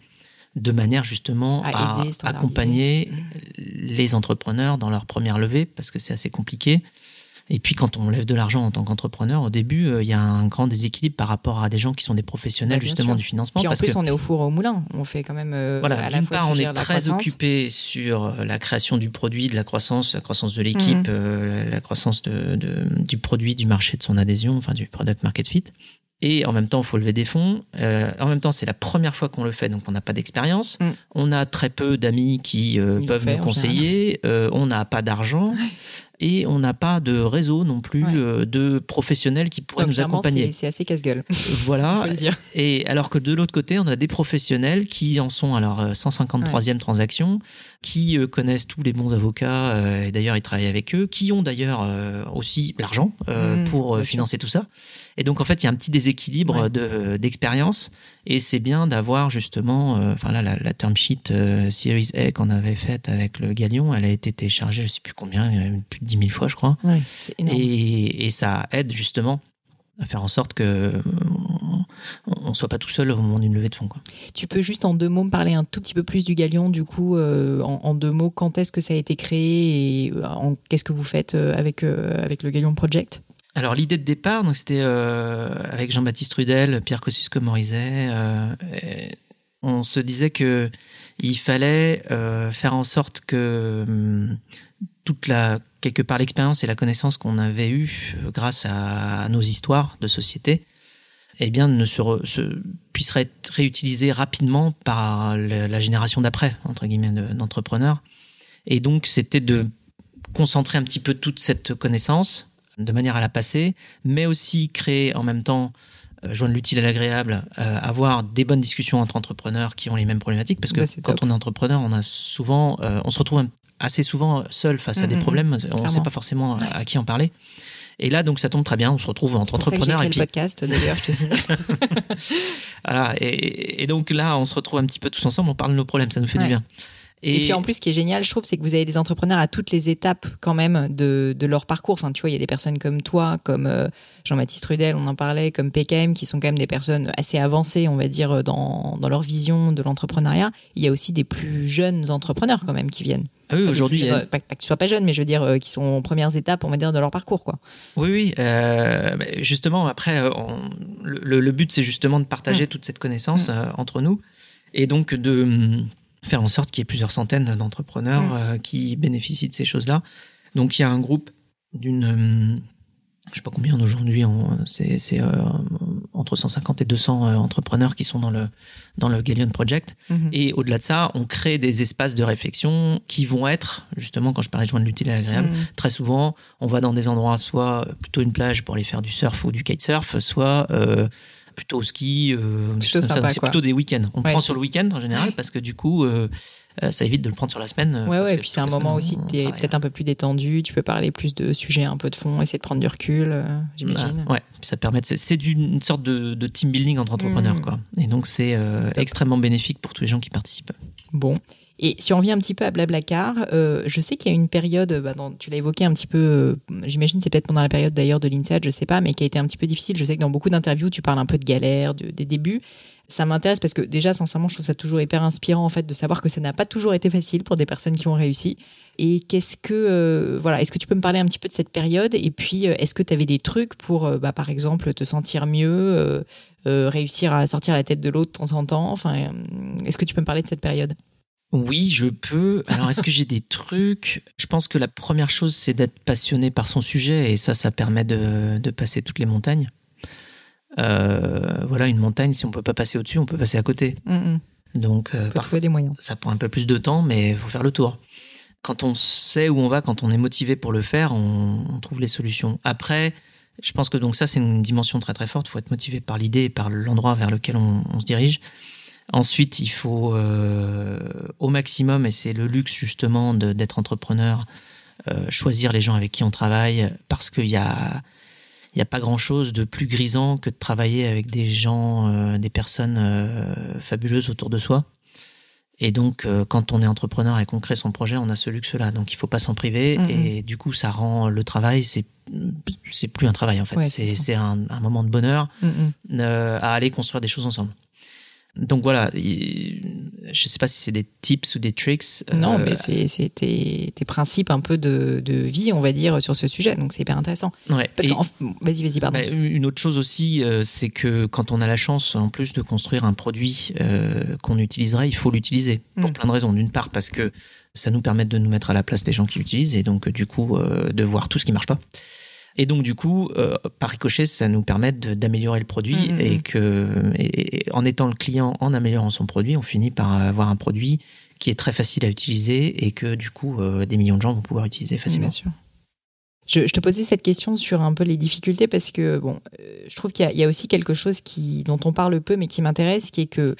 de manière justement à, accompagner mmh. les entrepreneurs dans leur première levée, parce que c'est assez compliqué. Et puis quand on lève de l'argent en tant qu'entrepreneur, au début, euh, il y a un grand déséquilibre par rapport à des gens qui sont des professionnels bah, justement du financement. Puis en plus, on est au four au moulin. On fait quand même. Euh, voilà. D'une part, on est très occupé sur euh, la création du produit, de la croissance, la croissance de l'équipe, mmh. la croissance de, du produit, du marché, de son adhésion, enfin du product market fit et en même temps, il faut lever des fonds. Euh, en même temps, c'est la première fois qu'on le fait, donc on n'a pas d'expérience. Mm. On a très peu d'amis qui euh, peuvent nous conseiller. Euh, on n'a pas d'argent et on n'a pas de réseau non plus euh, de professionnels qui pourraient nous accompagner. C'est assez casse-gueule. Voilà. Et alors que de l'autre côté, on a des professionnels qui en sont à leur 153e transaction, qui connaissent tous les bons avocats et d'ailleurs ils travaillent avec eux, qui ont d'ailleurs aussi l'argent mm, pour financer tout ça. Et donc en fait, il y a un petit déséquilibre de d'expérience et c'est bien d'avoir justement, euh, enfin là, la, la, term sheet euh, Series A qu'on avait faite avec le Galion, elle a été téléchargée, je sais plus combien, plus de 10 000 fois, je crois. Ouais, c'est énorme. Et, et ça aide justement à faire en sorte que on, on soit pas tout seul au moment d'une levée de fonds. Quoi. Tu peux juste en deux mots me parler un tout petit peu plus du Galion, du coup, euh, en, en deux mots, quand est-ce que ça a été créé et euh, en- qu'est-ce que vous faites euh, avec, euh, avec le Galion Project? Alors l'idée de départ, donc c'était euh, avec Jean-Baptiste Rudel, Pierre Kosciusko-Morizet. euh, et on se disait que il fallait euh, faire en sorte que hum, toute la quelque part l'expérience et la connaissance qu'on avait eue euh, grâce à, nos histoires de société, eh bien ne se, re- se puisse être réutilisée rapidement par le- la génération d'après entre guillemets de- d'entrepreneurs. Et donc c'était de concentrer un petit peu toute cette connaissance de manière à la passer, mais aussi créer en même temps, euh, joindre l'utile à l'agréable, euh, avoir des bonnes discussions entre entrepreneurs qui ont les mêmes problématiques, parce que Bah, quand top. on est entrepreneur, on a souvent, euh, on se retrouve un- assez souvent seul face à des Mhm, problèmes, on ne sait pas forcément à, à qui en parler. Et là, donc, ça tombe très bien. On se retrouve entre entrepreneurs et puis le podcast, d'ailleurs, je te signale. voilà. Et, et donc là, on se retrouve un petit peu tous ensemble. On parle de nos problèmes. Ça nous fait Ouais. du bien. Et, puis en plus, ce qui est génial, je trouve, c'est que vous avez des entrepreneurs à toutes les étapes quand même de, de leur parcours. Enfin, tu vois, il y a des personnes comme toi, comme euh, Jean-Baptiste Rudel, on en parlait, comme PKM, qui sont quand même des personnes assez avancées, on va dire, dans, dans leur vision de l'entrepreneuriat. Il y a aussi des plus jeunes entrepreneurs quand même qui viennent. ah oui, Enfin, aujourd'hui, a- pas, pas que tu sois pas jeune, mais je veux dire, euh, qui sont aux premières étapes, on va dire, de leur parcours, quoi. Oui, oui. euh, justement, après, on- le, le but, c'est justement de partager toute cette connaissance Mm. euh, entre nous et donc de hum, faire en sorte qu'il y ait plusieurs centaines d'entrepreneurs Mm. euh, qui bénéficient de ces choses-là. Donc, il y a un groupe d'une, hum, je sais pas combien aujourd'hui, c'est euh, entre 150 et 200 euh, entrepreneurs qui sont dans le dans le Galleon Project. Mhm. Et au-delà de ça, on crée des espaces de réflexion qui vont être, justement, quand je parlais de joindre l'utile à l'agréable, Mhm. très souvent, on va dans des endroits, soit plutôt une plage pour aller faire du surf ou du kitesurf, soit euh, plutôt au ski. euh, c'est plutôt des week-ends. On Ouais, prend sur le week-end en général Ouais. parce que du coup, euh, euh, ça évite de le prendre sur la semaine. Ouais, ouais, et puis c'est un moment aussi, on tu es peut-être un peu plus détendu, tu peux parler plus de sujets un peu de fond, essayer de prendre du recul, j'imagine. Ah, ouais, puis ça permet de, c'est- une sorte de, de team building entre entrepreneurs, Mm. quoi. Et donc c'est extrêmement bénéfique pour tous les gens qui participent. Bon. Et si on revient un petit peu à Blablacar, euh, je sais qu'il y a une période, bah, tu l'as évoqué un petit peu, euh, j'imagine c'est peut-être pendant la période d'ailleurs de l'INSEAD, je sais pas, mais qui a été un petit peu difficile. Je sais que dans beaucoup d'interviews, tu parles un peu de galère, de- des débuts. Ça m'intéresse parce que déjà, sincèrement, je trouve ça toujours hyper inspirant en fait de savoir que ça n'a pas toujours été facile pour des personnes qui ont réussi. Et qu'est-ce que, euh, voilà, est-ce que tu peux me parler un petit peu de cette période? Et puis, euh, est-ce que tu avais des trucs pour, bah, par exemple, te sentir mieux, réussir à sortir la tête de l'eau de temps en temps? Enfin, est-ce que tu peux me parler de cette période? Oui, je peux. Alors, est-ce que j'ai des trucs? Je pense que la première chose, c'est d'être passionné par son sujet, et ça, ça permet de, de passer toutes les montagnes. Euh, voilà, une montagne, si on peut pas passer au-dessus, on peut passer à côté. Mm, mm. Donc, euh, Faut parfois, trouver des moyens. ça prend un peu plus de temps, mais il faut faire le tour. Quand on sait où on va, quand on est motivé pour le faire, on, on trouve les solutions. Après, je pense que donc ça, c'est une dimension très très forte. Il faut être motivé par l'idée et par l'endroit vers lequel on, on se dirige. Ensuite, il faut euh, au maximum, et c'est le luxe justement d'être entrepreneur, euh, choisir les gens avec qui on travaille, parce qu'il y a n'y a pas grand chose de plus grisant que de travailler avec des gens, euh, des personnes fabuleuses autour de soi. Et donc, quand on est entrepreneur et qu'on crée son projet, on a ce luxe-là. Donc, il faut pas s'en priver. Mhm. Et du coup, ça rend le travail, c'est c'est plus un travail en fait. Ouais, c'est un, un moment de bonheur Mm, mm. euh, à aller construire des choses ensemble. Donc voilà, il- je sais pas si c'est des tips ou des tricks. Non, euh, mais c'est tes, tes principes un peu de, de vie, on va dire, sur ce sujet. Donc c'est hyper intéressant. ouais. Vas-y, vas-y, pardon. Bah, une autre chose aussi, euh, c'est que quand on a la chance, en plus de construire un produit euh, qu'on utiliserait, il faut l'utiliser pour Mm. plein de raisons. D'une part, parce que ça nous permet de nous mettre à la place des gens qui l'utilisent et donc du coup de voir tout ce qui marche pas. Et donc du coup, euh, par ricochet, ça nous permet d'améliorer le produit Mm, mm, et mm. que et- et en étant le client, en améliorant son produit, on finit par avoir un produit qui est très facile à utiliser et que du coup euh, des millions de gens vont pouvoir utiliser facilement. Bien sûr. Je, je te posais cette question sur un peu les difficultés parce que bon, euh, je trouve qu'il y, y a aussi quelque chose qui, dont on parle peu mais qui m'intéresse, qui est que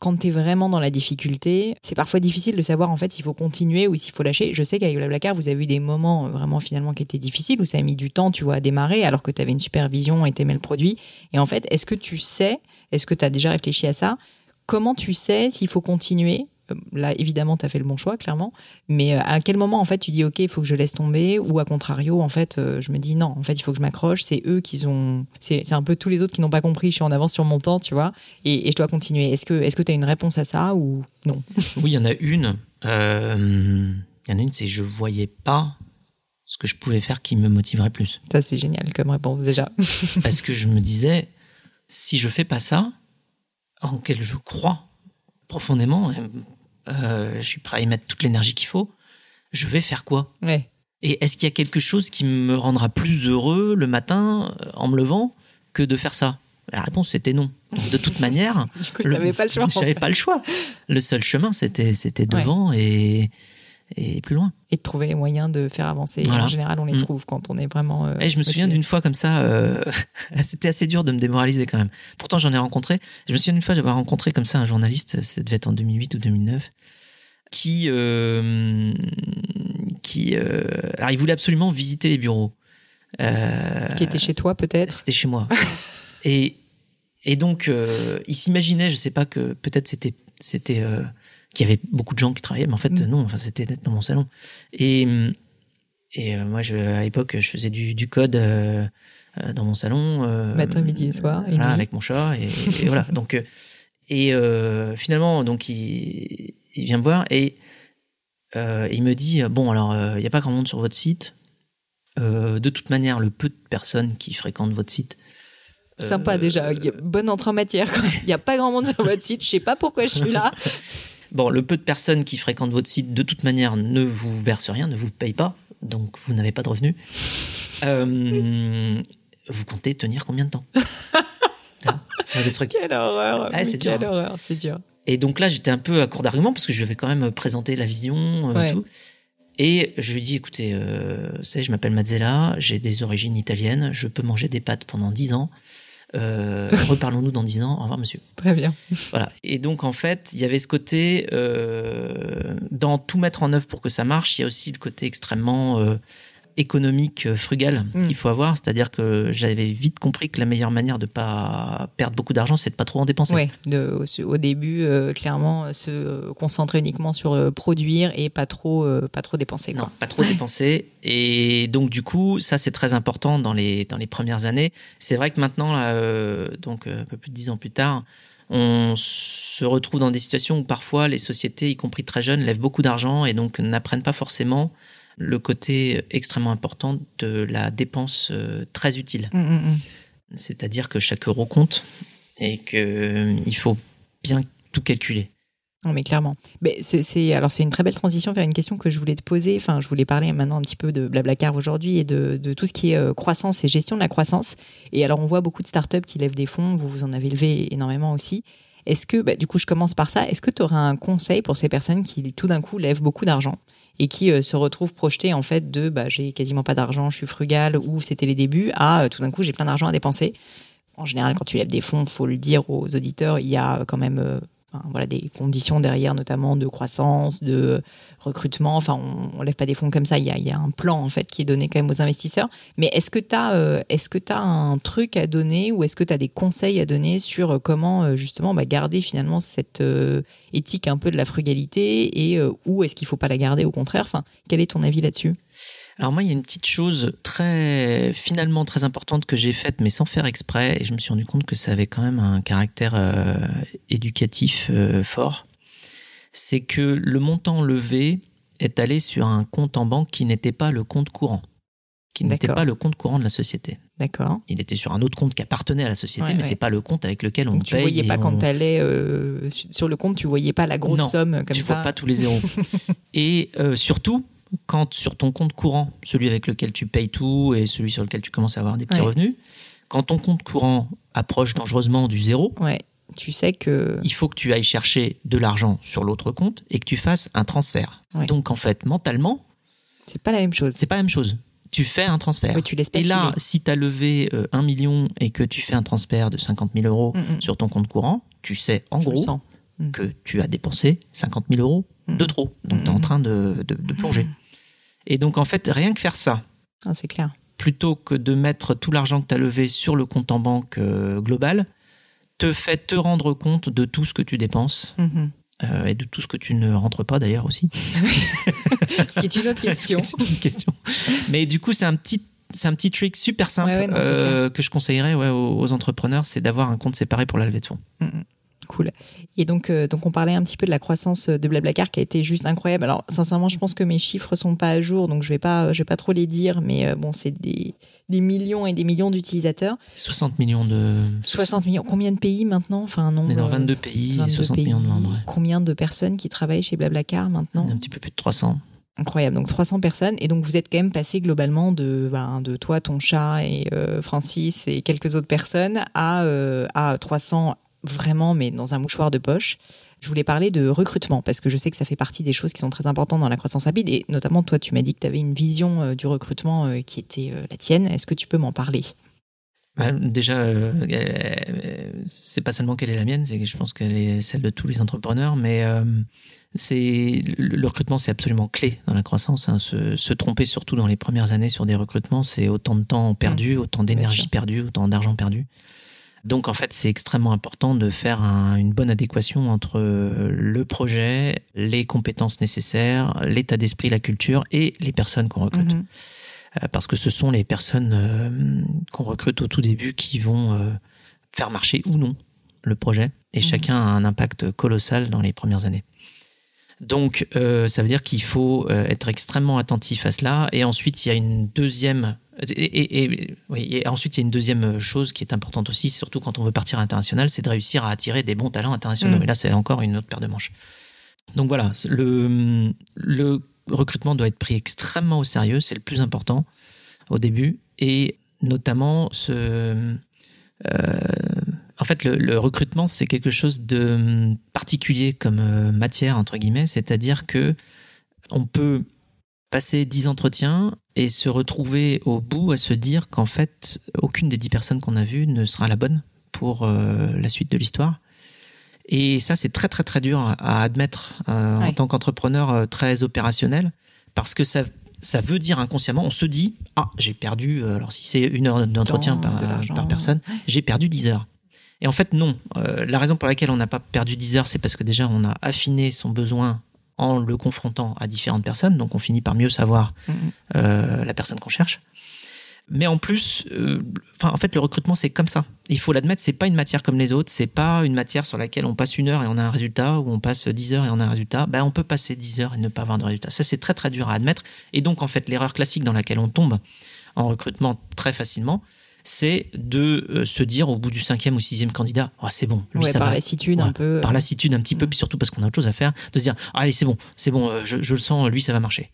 quand tu es vraiment dans la difficulté, c'est parfois difficile de savoir en fait s'il faut continuer ou s'il faut lâcher. Je sais qu'avec Blablacar, vous avez eu des moments euh, vraiment finalement qui étaient difficiles où ça a mis du temps, tu vois, à démarrer alors que tu avais une supervision et t'aimais le produit. Et en fait, est-ce que tu sais, est-ce que tu as déjà réfléchi à ça? Comment tu sais s'il faut continuer? Là, évidemment, tu as fait le bon choix, clairement. Mais euh, à quel moment, en fait, tu dis, OK, il faut que je laisse tomber Ou à contrario, en fait, euh, je me dis, non, en fait, il faut que je m'accroche. C'est eux qui ont. C'est un peu tous les autres qui n'ont pas compris. Je suis en avance sur mon temps, tu vois. Et, et je dois continuer. Est-ce que tu est as une réponse à ça ou non? Oui, il y en a une. Il y en a une, c'est je voyais pas ce que je pouvais faire qui me motiverait plus. Ça, c'est génial comme réponse déjà. Parce que je me disais, si je fais pas ça, en quel je crois profondément, euh, je suis prêt à y mettre toute l'énergie qu'il faut, je vais faire quoi? Ouais. Et est-ce qu'il y a quelque chose qui me rendra plus heureux le matin euh, en me levant que de faire ça? La réponse c'était non. de toute manière, je n'avais pas le choix. J'avais pas le choix. Le seul chemin c'était c'était devant et et plus loin. Et de trouver les moyens de faire avancer. En général, on les mm. trouve quand on est vraiment. et euh, je me souviens d'une fois comme ça, euh, c'était assez dur de me démoraliser quand même. Pourtant, j'en ai rencontré. Je me souviens d'une fois d'avoir rencontré comme ça un journaliste, ça devait être en 2008 ou 2009, qui. Euh, qui alors, il voulait absolument visiter les bureaux. qui était chez toi, peut-être C'était chez moi. et, et donc, il s'imaginait, je sais pas, que peut-être c'était. c'était qu'il y avait beaucoup de gens qui travaillaient, mais en fait, mm. non, enfin, c'était dans mon salon. Et, et euh, moi, je, à l'époque, je faisais du, du code euh, euh dans mon salon. Euh, Matin, midi et soir. Et voilà, avec mon chat. Et, et voilà. Donc, euh, et finalement, donc, il, il vient me voir et il me dit Bon, alors, il n'y a pas grand monde sur votre site. de toute manière, le peu de personnes qui fréquentent votre site, Sympa déjà, bonne entrée en matière. Il n'y a pas grand monde sur votre site, je sais pas pourquoi je suis là. Bon, le peu de personnes qui fréquentent votre site, de toute manière, ne vous versent rien, ne vous payent pas, donc vous n'avez pas de revenus. Euh, vous comptez tenir combien de temps? Quelle horreur ah, C'est Quelle horreur, c'est dur. Et donc là, j'étais un peu à court d'arguments parce que je vais quand même présenter la vision euh, et tout. Et je lui dis, écoutez, euh, je m'appelle Mazzella, j'ai des origines italiennes, je peux manger des pâtes pendant 10 ans. Euh, reparlons-nous dans dix ans. Au revoir, monsieur. Très bien. Voilà. Et donc, en fait, il y avait ce côté, euh, dans tout mettre en œuvre pour que ça marche, il y a aussi le côté extrêmement euh, économique euh, frugal mm. qu'il faut avoir. C'est-à-dire que j'avais vite compris que la meilleure manière de pas perdre beaucoup d'argent, c'est de pas trop en dépenser. Oui, au début, euh, clairement, se concentrer uniquement sur produire et pas trop, euh, pas trop dépenser. Quoi. Non, pas trop dépenser. Et donc, du coup, ça, c'est très important dans les, dans les premières années. C'est vrai que maintenant, là, donc un peu plus de dix ans plus tard, on se retrouve dans des situations où parfois les sociétés, y compris très jeunes, lèvent beaucoup d'argent et donc n'apprennent pas forcément le côté extrêmement important de la dépense euh, très utile. Mm, mm, mm. C'est-à-dire que chaque euro compte et qu'il euh, faut bien tout calculer. Non, mais clairement. Mais c'est alors c'est une très belle transition vers une question que je voulais te poser. Enfin, je voulais parler maintenant un petit peu de Blablacar aujourd'hui et de, tout ce qui est euh, croissance et gestion de la croissance. Et alors, on voit beaucoup de startups qui lèvent des fonds. Vous vous en avez levé énormément aussi. Est-ce que, bah, du coup, je commence par ça. Est-ce que tu auras un conseil pour ces personnes qui tout d'un coup lèvent beaucoup d'argent et qui euh, se retrouvent projetés en fait de bah, j'ai quasiment pas d'argent, je suis frugal ou c'était les débuts à euh, tout d'un coup j'ai plein d'argent à dépenser? En général, quand tu lèves des fonds, faut le dire aux auditeurs, il y a quand même euh, voilà, des conditions derrière, notamment de croissance, de recrutement. Enfin, on, ne lève pas des fonds comme ça. Il y, a, il y, a, un plan en fait qui est donné quand même aux investisseurs. Mais est-ce que tu as, euh, est-ce que as un truc à donner ou est-ce que tu as des conseils à donner sur euh, comment euh, justement bah, garder finalement cette éthique un peu de la frugalité et où est-ce qu'il faut pas la garder? Au contraire Enfin, quel est ton avis là-dessus? Alors moi, il y a une petite chose très finalement très importante que j'ai faite, mais sans faire exprès, et je me suis rendu compte que ça avait quand même un caractère euh, éducatif euh, fort. C'est que le montant levé est allé sur un compte en banque qui n'était pas le compte courant, qui n'était pas le compte courant de la société. D'accord. Il était sur un autre compte qui appartenait à la société, mais c'est pas le compte avec lequel on Donc, tu paye. Tu voyais pas quand tu allais euh, sur le compte, tu voyais pas la grosse somme comme ça. Tu vois pas tous les zéros. et surtout, quand sur ton compte courant, celui avec lequel tu payes tout et celui sur lequel tu commences à avoir des petits revenus, quand ton compte courant approche dangereusement du zéro, ouais. tu sais que il faut que tu ailles chercher de l'argent sur l'autre compte et que tu fasses un transfert. Donc en fait, mentalement, c'est pas la même chose. C'est pas la même chose. Tu fais un transfert. tu laisses pas et là, si tu as levé euh, un million et que tu fais un transfert de 50 000 euros mm, mm. sur ton compte courant, tu sais en gros mm. que tu as dépensé 50 000 euros de trop. Donc tu es en train de, de plonger. Et donc, en fait, rien que faire ça. Ah, c'est clair. Plutôt que de mettre tout l'argent que tu as levé sur le compte en banque euh, global, te fait te rendre compte de tout ce que tu dépenses. Mm-hmm. euh, et de tout ce que tu ne rentres pas d'ailleurs aussi. ce qui est une autre question. une question. Mais du coup, c'est un petit c'est un petit trick super simple euh, que je conseillerais ouais, aux, entrepreneurs, c'est d'avoir un compte séparé pour la levée de fonds. Mm, mm cool. Et donc, euh, donc on parlait un petit peu de la croissance de Blablacar qui a été juste incroyable. Alors, sincèrement, je pense que mes chiffres sont pas à jour, donc je vais pas, je vais pas trop les dire, mais euh, bon, c'est des, des, millions et des millions d'utilisateurs. 60 millions de. 60 millions. Combien de pays maintenant? Enfin, non. On est dans 22 pays, 60 millions de membres. Combien de personnes qui travaillent chez Blablacar maintenant? Un petit peu plus de 300. Incroyable, donc 300 personnes. Et donc vous êtes quand même passé globalement de, ben, de toi, ton chat et euh, Francis et quelques autres personnes à, à 300 vraiment, mais dans un mouchoir de poche. Je voulais parler de recrutement parce que je sais que ça fait partie des choses qui sont très importantes dans la croissance rapide et notamment toi, tu m'as dit que tu avais une vision euh, du recrutement euh, qui était euh, la tienne. Est-ce que tu peux m'en parler? Bah, Déjà, c'est pas seulement qu'elle est la mienne, c'est que je pense qu'elle est celle de tous les entrepreneurs, mais c'est le recrutement, c'est absolument clé dans la croissance. Hein. Se, tromper, surtout dans les premières années sur des recrutements, c'est autant de temps perdu, mmh. autant d'énergie perdue, autant d'argent perdu. Donc en fait, c'est extrêmement important de faire une bonne adéquation entre le projet, les compétences nécessaires, l'état d'esprit, la culture et les personnes qu'on recrute. Mhm. Euh, parce que ce sont les personnes euh, qu'on recrute au tout début qui vont euh, faire marcher ou non le projet. Et mhm. chacun a un impact colossal dans les premières années. Donc, ça veut dire qu'il faut être extrêmement attentif à cela. Et ensuite, il y a une deuxième et, et, ensuite, il y a une deuxième chose qui est importante aussi, surtout quand on veut partir à l'international, c'est de réussir à attirer des bons talents internationaux. Mm. Mais là, c'est encore une autre paire de manches. Donc voilà, le, le recrutement doit être pris extrêmement au sérieux, c'est le plus important au début. Et notamment, ce, euh, en fait, le, le recrutement, c'est quelque chose de particulier comme euh, matière, entre guillemets, c'est-à-dire que on peut passer dix entretiens et se retrouver au bout à se dire qu'en fait, aucune des dix personnes qu'on a vues ne sera la bonne pour euh, la suite de l'histoire. Et ça, c'est très très très dur à admettre euh, en tant qu'entrepreneur euh, très opérationnel, parce que ça, ça veut dire inconsciemment, on se dit, ah, j'ai perdu, alors si c'est une heure d'entretien par, par, personne, j'ai perdu dix heures. Et en fait, non. la raison pour laquelle on n'a pas perdu dix heures, c'est parce que déjà, on a affiné son besoin en le confrontant à différentes personnes, donc on finit par mieux savoir mm-hmm. euh, la personne qu'on cherche. Mais en plus, euh, en fait, le recrutement c'est comme ça. Il faut l'admettre, c'est pas une matière comme les autres. C'est pas une matière sur laquelle on passe une heure et on a un résultat, ou on passe 10 heures et on a un résultat. Ben, on peut passer 10 heures et ne pas avoir de résultat. Ça, c'est très très dur à admettre. Et donc, en fait, l'erreur classique dans laquelle on tombe en recrutement très facilement, c'est de euh, se dire au bout du cinquième ou sixième candidat, oh, c'est bon, lui, ça par lassitude un peu. Par lassitude un petit peu, puis surtout parce qu'on a autre chose à faire, de se dire, allez, c'est bon, c'est bon, euh, je, le sens, lui, ça va marcher.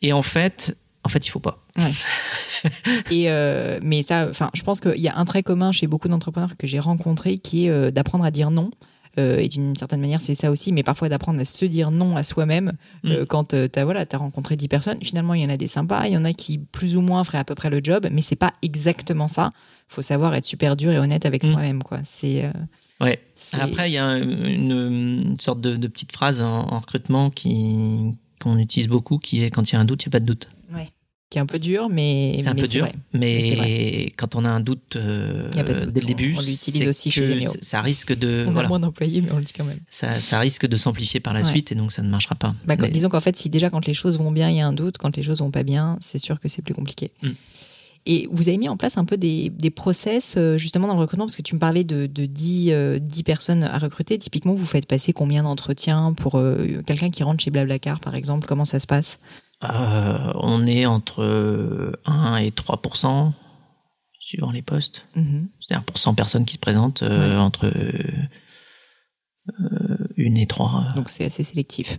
Et en fait, en fait, il faut pas. et euh, mais ça, enfin, je pense qu'il y a un trait commun chez beaucoup d'entrepreneurs que j'ai rencontrés qui est d'apprendre à dire non. Euh, et d'une certaine manière, c'est ça aussi, mais parfois d'apprendre à se dire non à soi-même euh, mm. quand euh, tu as, voilà, as rencontré 10 personnes. Finalement, il y en a des sympas, il y en a qui plus ou moins feraient à peu près le job, mais c'est pas exactement ça. faut savoir être super dur et honnête avec mm. soi-même. quoi. C'est. Ouais. Après, il y a une, sorte de, petite phrase en, en recrutement qui qu'on utilise beaucoup, qui est quand il y a un doute, il n'y a pas de doute. Ouais qui est un peu dur, mais c'est un peu dur. Mais, quand on a un doute, euh, dès le début, on l'utilise aussi chez Ça risque de. On a moins d'employés, mais on le dit quand même. Ça, ça risque de s'amplifier par la suite et donc ça ne marchera pas. Bah, disons qu'en fait, si déjà quand les choses vont bien, il y a un doute, quand les choses vont pas bien, c'est sûr que c'est plus compliqué. Mm. Et vous avez mis en place un peu des, des, process euh, justement dans le recrutement, parce que tu me parlais de, de 10, 10 euh, personnes à recruter. Typiquement, vous faites passer combien d'entretiens pour quelqu'un qui rentre chez Blablacar, par exemple? Comment ça se passe? Euh, on est entre 1 et 3% suivant les postes. Mhm. C'est-à-dire pour 100 personnes qui se présentent, euh, entre euh, une et trois. Donc c'est assez sélectif.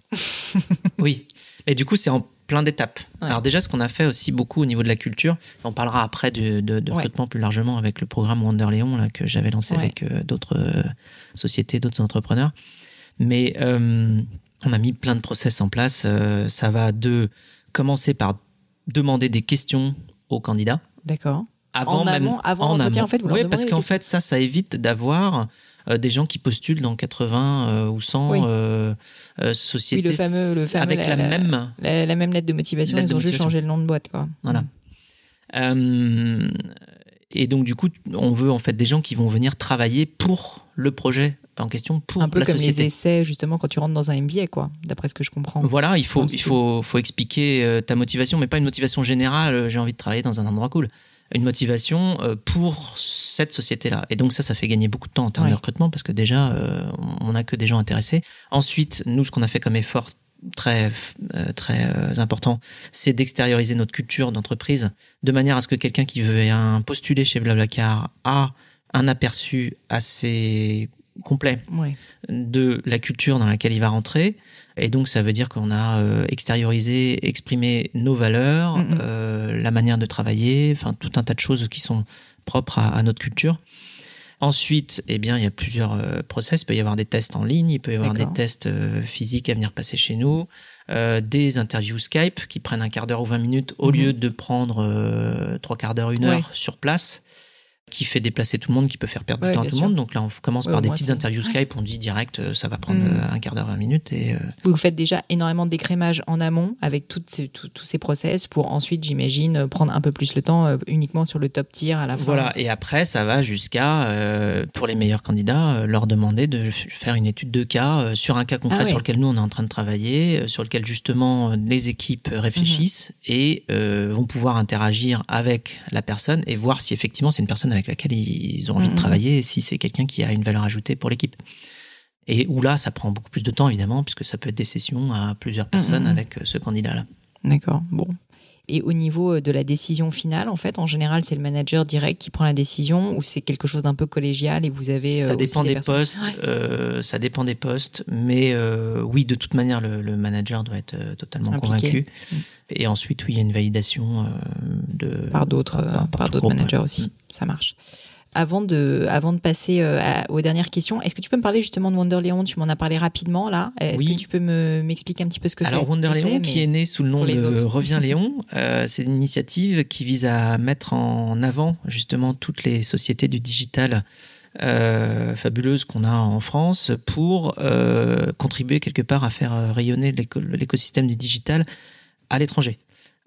oui. Et du coup, c'est en plein d'étapes. Alors déjà, ce qu'on a fait aussi beaucoup au niveau de la culture, on parlera après de, de, recrutement plus largement avec le programme Wonder là, que j'avais lancé avec d'autres sociétés, d'autres entrepreneurs. Mais on a mis plein de process en place. ça va de commencer par demander des questions aux candidats. D'accord. Avant en même, avant en, en fait, vous Oui, parce qu'en fait, ça, ça évite d'avoir euh, des gens qui postulent dans 80 euh, ou 100 euh, sociétés le fameux, le fameux, avec la, même la, même lettre de motivation. ils ont juste changé le nom de boîte, quoi. Voilà. Mm. et donc, du coup, on veut en fait des gens qui vont venir travailler pour le projet en question pour Un peu la comme société. les essais, justement, quand tu rentres dans un MBA, quoi, d'après ce que je comprends. Voilà, il faut, il faut, faut expliquer euh, ta motivation, mais pas une motivation générale. euh, J'ai envie de travailler dans un endroit cool. Une motivation euh, pour cette société-là. Et donc ça, ça fait gagner beaucoup de temps en termes Ouais. de recrutement parce que déjà, on n'a que des gens intéressés. Ensuite, nous, ce qu'on a fait comme effort très très important, c'est d'extérioriser notre culture d'entreprise de manière à ce que quelqu'un qui veut un postuler chez Blablacar a un aperçu assez complet de la culture dans laquelle il va rentrer. Et donc, ça veut dire qu'on a euh, extériorisé, exprimé nos valeurs, Mhm. euh, la manière de travailler, enfin tout un tas de choses qui sont propres à, à notre culture. Ensuite, eh bien, il y a plusieurs euh, process. Il peut y avoir des tests en ligne, il peut y avoir des tests physiques à venir passer chez nous, des interviews Skype qui prennent un quart d'heure ou 20 minutes au Mhm. lieu de prendre trois quarts d'heure, une heure sur place, qui fait déplacer tout le monde, qui peut faire perdre Ouais, du temps à tout le monde. Donc là, on commence Ouais, par des petites interviews. Skype. On dit direct, euh, ça va prendre Mhm. euh, un quart d'heure, 20 minutes. Et, euh, Vous faites déjà énormément d'écrémage en amont avec toutes ces- tout- tous ces process pour ensuite, j'imagine, prendre un peu plus le temps uniquement sur le top tier à la fin. Voilà, et après, ça va jusqu'à, euh, pour les meilleurs candidats, leur demander de faire une étude de cas sur un cas concret Ah ouais. sur lequel nous, on est en train de travailler, sur lequel justement les équipes réfléchissent Mhm. et euh, vont pouvoir interagir avec la personne et voir si effectivement c'est une personne avec laquelle ils ont envie Mhm. de travailler et si c'est quelqu'un qui a une valeur ajoutée pour l'équipe. Et où là, ça prend beaucoup plus de temps, évidemment, puisque ça peut être des sessions à plusieurs personnes Mhm. avec euh, ce candidat-là. D'accord, bon. Et au niveau euh, de la décision finale, en fait, en général, c'est le manager direct qui prend la décision ou c'est quelque chose d'un peu collégial et vous avez. euh, ça aussi dépend des, postes, Ouais. euh, ça dépend des postes, mais euh, oui, de toute manière, le, le manager doit être euh, totalement Impliqué. convaincu. Mm. Et ensuite, oui, il y a une validation euh, de par d'autres euh, par- par, par tout d'autres managers ouais. aussi. Ça marche. Avant de, avant de passer euh, à- aux dernières questions, est-ce que tu peux me parler justement de Wonderléon Tu m'en as parlé rapidement là. Est-ce Oui. que tu peux me m'expliquer un petit peu ce que c'est Alors Wonder Je sais, Léon, qui est né sous le nom de. Reviens Léon, euh, c'est une initiative qui vise à mettre en avant justement toutes les sociétés du digital euh, fabuleuses qu'on a en France pour contribuer quelque part à faire rayonner l'éco- l'écosystème du digital à l'étranger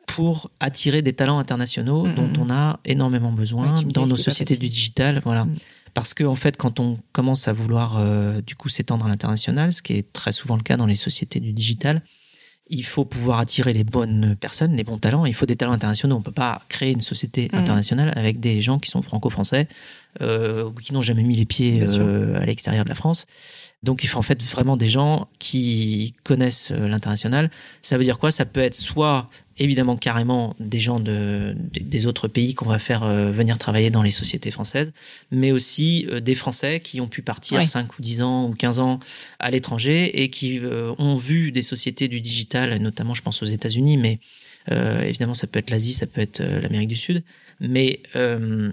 pour attirer des talents internationaux Mm, dont mm, on a énormément Ouais, besoin dans nos sociétés du digital voilà Mm. parce que en fait quand on commence à vouloir euh, du coup s'étendre à l'international ce qui est très souvent le cas dans les sociétés du digital il faut pouvoir attirer les bonnes personnes, les bons talents. Il faut des talents internationaux. On peut pas créer une société internationale avec des gens qui sont franco-français euh, ou qui n'ont jamais mis les pieds euh, à l'extérieur de la France. Donc il faut en fait vraiment des gens qui connaissent l'international. Ça veut dire quoi? Ça peut être soit évidemment carrément des gens de, des- autres pays qu'on va faire euh, venir travailler dans les sociétés françaises, mais aussi euh, des Français qui ont pu partir Ouais. 5 ou 10 ans ou 15 ans à l'étranger et qui euh, ont vu des sociétés du digital, notamment je pense aux États-Unis, mais euh, évidemment ça peut être l'Asie, ça peut être l'Amérique du Sud, mais euh,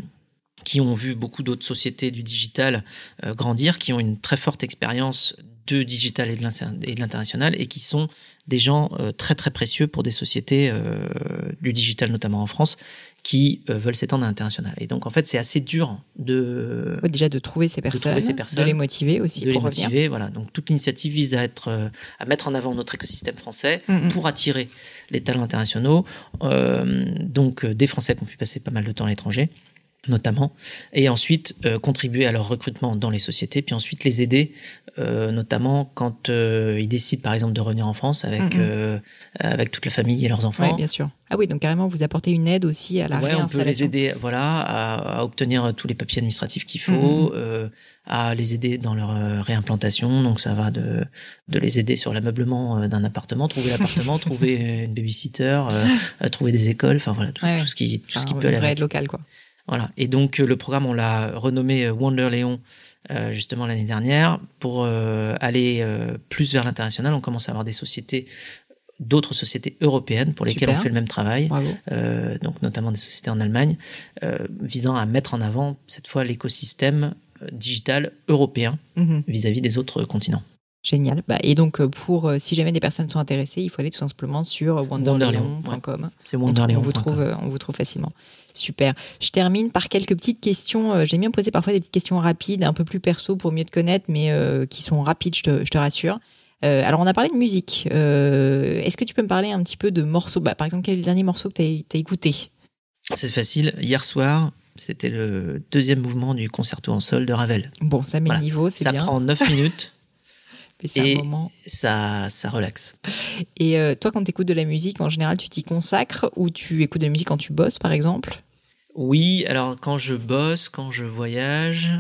qui ont vu beaucoup d'autres sociétés du digital euh, grandir, qui ont une très forte expérience de digital et de l'international et qui sont des gens euh, très très précieux pour des sociétés euh, du digital notamment en France qui euh, veulent s'étendre à l'international. Et donc en fait c'est assez dur de déjà de trouver ces personnes, trouver ces de personnes, les motiver aussi de les revenir. motiver. Voilà. Donc toute l'initiative vise à être, à mettre en avant notre écosystème français Mhm. pour attirer les talents internationaux. Euh, donc des Français qui ont pu passer pas mal de temps à l'étranger notamment, et ensuite euh, contribuer à leur recrutement dans les sociétés, puis ensuite les aider, euh, notamment quand euh, ils décident par exemple de revenir en France avec euh, avec toute la famille et leurs enfants. Oui, bien sûr. Ah oui, donc carrément, vous apportez une aide aussi à la Ouais, on peut les réinstallation. aider, voilà, à, à obtenir tous les papiers administratifs qu'il faut, euh, à les aider dans leur euh, réimplantation. Donc ça va de de les aider sur l'ameublement d'un appartement, trouver l'appartement, trouver une babysitter, trouver des écoles, enfin voilà, tout, Ouais, tout ce qui tout ce Enfin, qui une peut aller vraie avec. aide locale, quoi. Voilà. Et donc euh, le programme, on l'a renommé euh, Wonder Léon euh, justement l'année dernière pour euh, aller euh, plus vers l'international. On commence à avoir des sociétés, d'autres sociétés européennes pour lesquelles Super. on fait le même travail, donc notamment des sociétés en Allemagne, visant à mettre en avant cette fois l'écosystème digital européen Mhm. vis-à-vis des autres continents. Génial. Bah, et donc, euh, pour euh, si jamais des personnes sont intéressées, il faut aller tout simplement sur wonderleon.com. C'est On, on vous trouve, euh, on vous trouve facilement. Super. Je termine par quelques petites questions. Euh, J'aime bien poser parfois des petites questions rapides, un peu plus perso pour mieux te connaître, mais qui sont rapides, je te, je te rassure. Alors, on a parlé de musique. Est-ce que tu peux me parler un petit peu de morceaux? Bah, Par exemple, quel est le dernier morceau que tu as, écouté? C'est facile. Hier soir, C'était le deuxième mouvement du concerto en sol de Ravel. Bon, ça met Voilà. le niveau, c'est Ça bien. prend 9 minutes Et moment. ça, ça relaxe. Et euh, toi, quand tu écoutes de la musique, en général, tu t'y consacres ou tu écoutes de la musique quand tu bosses, par exemple? Oui, alors quand je bosse, quand je voyage,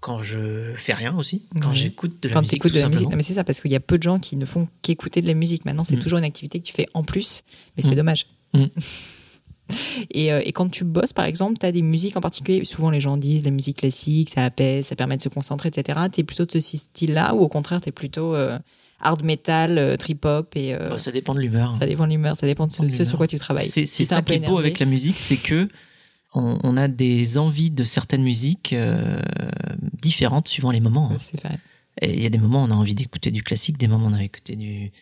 quand je fais rien aussi, quand j'écoute de la Quand tu musique. écoutes tout de la musique. Non, mais c'est ça, parce qu'il y a peu de gens qui ne font qu'écouter de la musique. Maintenant, c'est Mm. toujours une activité que tu fais en plus, mais c'est Mm. dommage. Mm. Et, euh, et quand tu bosses, par exemple, tu as des musiques en particulier. Souvent, les gens disent la musique classique, ça apaise, ça permet de se concentrer, etc. Tu es plutôt de ce style-là ou au contraire, tu es plutôt euh, hard metal, euh, trip-hop et euh, Bah, ça dépend de l'humeur. ça dépend de l'humeur, ça dépend de ce, sur quoi tu travailles. C'est Si ça qui est beau avec la musique, c'est que on, on a des envies de certaines musiques différentes suivant les moments. hein. C'est vrai. Il y a des moments où on a envie d'écouter du classique, des moments où on a envie d'écouter du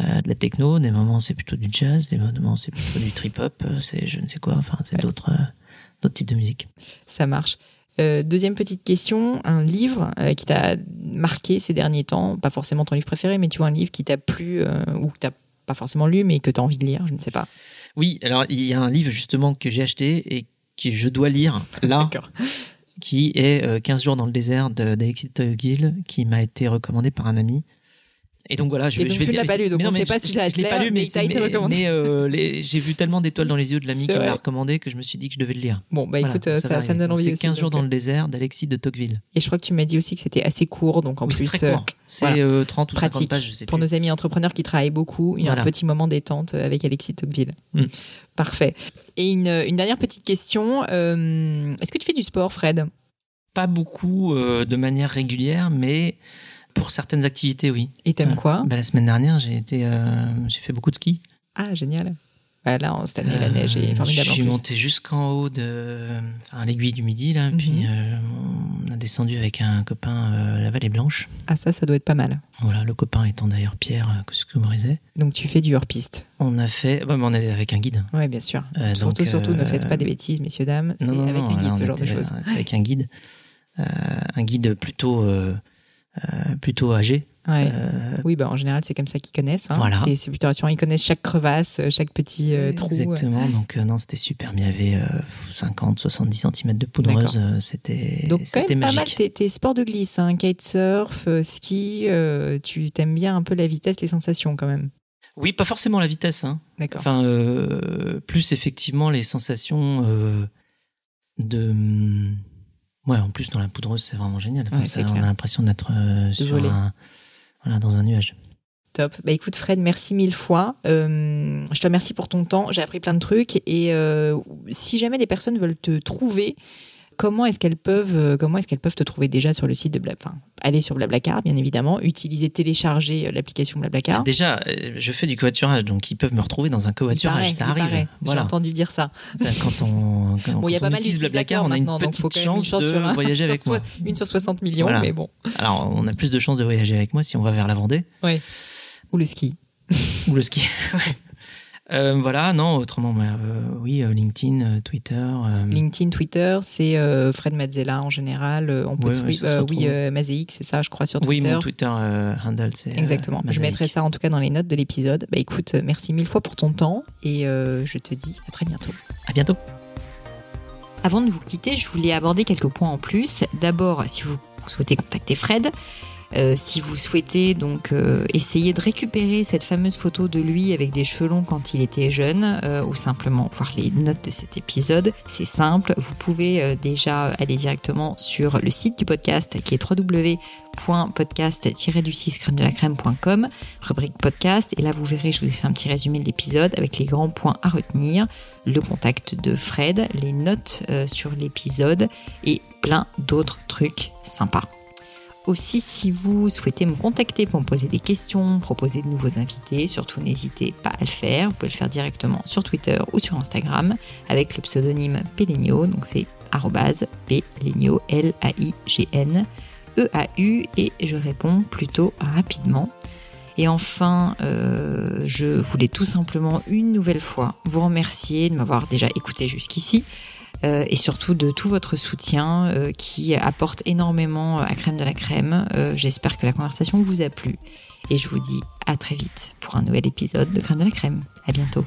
euh, de la techno, des moments c'est plutôt du jazz, des moments c'est plutôt du trip hop, c'est je ne sais quoi. Enfin, c'est Ouais. d'autres euh, d'autres types de musique. Ça marche. Euh, deuxième petite question, un livre euh, qui t'a marqué ces derniers temps, pas forcément ton livre préféré, mais tu vois un livre qui t'a plu euh, ou que t'as pas forcément lu, mais que t'as envie de lire, je ne sais pas. Oui, alors il y a un livre justement que j'ai acheté et que je dois lire là, qui est euh, 15 jours dans le désert de- d'Alexis Tocqueville, qui m'a été recommandé par un ami. Et donc voilà, je, Et donc je vais tu dire- l'as pas lu, donc on non, sait pas je- si ça a je l'ai pas lu, mais j'ai vu tellement d'étoiles dans les yeux de l'ami qui me l'a recommandé que je me suis dit que je devais le lire. Bon, bah écoute, ça, ça me donne envie C'est aussi. 15 jours dans le désert d'Alexis de Tocqueville. Et je crois que tu m'as dit aussi que c'était assez court, donc en Oui, plus, euh. C'est voilà. euh, 30 ou 50 pratique pages, je sais pour plus. nos amis entrepreneurs qui travaillent beaucoup, il y a un petit moment détente euh, avec Alexis Tocqueville. Mm. Parfait. Et une, une dernière petite question, euh, est-ce que tu fais du sport, Fred? Pas beaucoup euh, de manière régulière, mais pour certaines activités, oui. Et t'aimes Ouais. quoi? Bah, la semaine dernière, j'ai été, euh, j'ai fait beaucoup de ski. Ah, génial. Bah, là, cette année, la Euh, neige est formidable Je suis monté jusqu'en haut de, enfin, l'aiguille du midi là, Mhm. puis euh, on a descendu avec un copain euh, la vallée Blanche. Ah, ça, ça doit être pas mal. Voilà, le copain étant d'ailleurs Pierre euh, Coscumorizet. Donc, tu fais du hors-piste. On a fait, mais on est avec un guide. Ouais, bien sûr. Euh, surtout, donc, surtout, ne euh, faites pas des bêtises, messieurs, dames. C'est avec non, un guide, ce genre de choses. Avec un guide, Euh, un guide plutôt, euh, euh, plutôt âgé. Ouais. Euh, Oui, bah, en général, c'est comme ça qu'ils connaissent. hein. Voilà. C'est plutôt rassurant. Ils connaissent chaque crevasse, euh, chaque petit euh, trou. Exactement, donc euh, non, c'était super. Mais il y avait euh, 50, 70 cm de poudreuse. Euh, C'était Donc, quand même pas mal magique. tes, sports de glisse, hein, kitesurf, euh, ski. euh, tu t'aimes bien un peu la vitesse, les sensations quand même. Oui, pas forcément la vitesse. Hein. D'accord. Enfin, euh, plus effectivement les sensations euh, de. Ouais, en plus dans la poudreuse, c'est vraiment génial. Ouais, ça, on a l'impression d'être euh, sur un, voilà, dans un nuage. Top. Bah écoute Fred, merci mille fois. Euh, je te remercie pour ton temps. J'ai appris plein de trucs. Et euh, si jamais des personnes veulent te trouver, comment est-ce qu'elles peuvent, euh, comment est-ce qu'elles peuvent te trouver déjà sur le site de Blabla Enfin, aller sur Blablacar, bien évidemment, utiliser, télécharger euh, l'application Blablacar. Déjà, euh, je fais du covoiturage, donc ils peuvent me retrouver dans un covoiturage. Ça arrive. paraît. J'ai Voilà. entendu dire ça. Ça, quand on, quand, Bon, il y a pas on mal utilise Blablacar, on a une faut petite une chance chance de un- voyager avec moi. Une sur 60 millions, Voilà. mais bon. Alors, on a plus de chances de voyager avec moi si on va vers la Vendée Ou le ski. ou le ski. Euh, voilà, non, autrement, mais, euh, oui, euh, LinkedIn, euh, Twitter. euh, LinkedIn, Twitter, c'est euh, Fred Mazzella en général. Euh, On peut Ouais, te ouais, euh, oui, euh, Mazéic, c'est ça, je crois, sur oui, Twitter. mon Twitter euh, handle, c'est. euh, Exactement. je mettrai ça en tout cas dans les notes de l'épisode. Bah écoute, merci mille fois pour ton temps et euh, je te dis à très bientôt. À bientôt. Avant de vous quitter, je voulais aborder quelques points en plus. D'abord, si vous souhaitez contacter Fred, euh, si vous souhaitez donc euh, essayer de récupérer cette fameuse photo de lui avec des cheveux longs quand il était jeune, euh, ou simplement voir les notes de cet épisode, c'est simple. Vous pouvez déjà aller directement sur le site du podcast qui est www.podcast-du6 crème de la crème.com, rubrique podcast, et là vous verrez, je vous ai fait un petit résumé de l'épisode avec les grands points à retenir le contact de Fred, les notes sur l'épisode et plein d'autres trucs sympas. Aussi, si vous souhaitez me contacter pour me poser des questions, proposer de nouveaux invités, surtout n'hésitez pas à le faire. Vous pouvez le faire directement sur Twitter ou sur Instagram avec le pseudonyme Pelenio. Donc c'est Pelenio, L-A-I-G-N, E-A-U, et je réponds plutôt rapidement. Et enfin, euh, je voulais tout simplement une nouvelle fois vous remercier de m'avoir déjà écouté jusqu'ici euh, et surtout de tout votre soutien euh, qui apporte énormément à Crème de la Crème. Euh, J'espère que la conversation vous a plu et je vous dis à très vite pour un nouvel épisode de Crème de la Crème. À bientôt.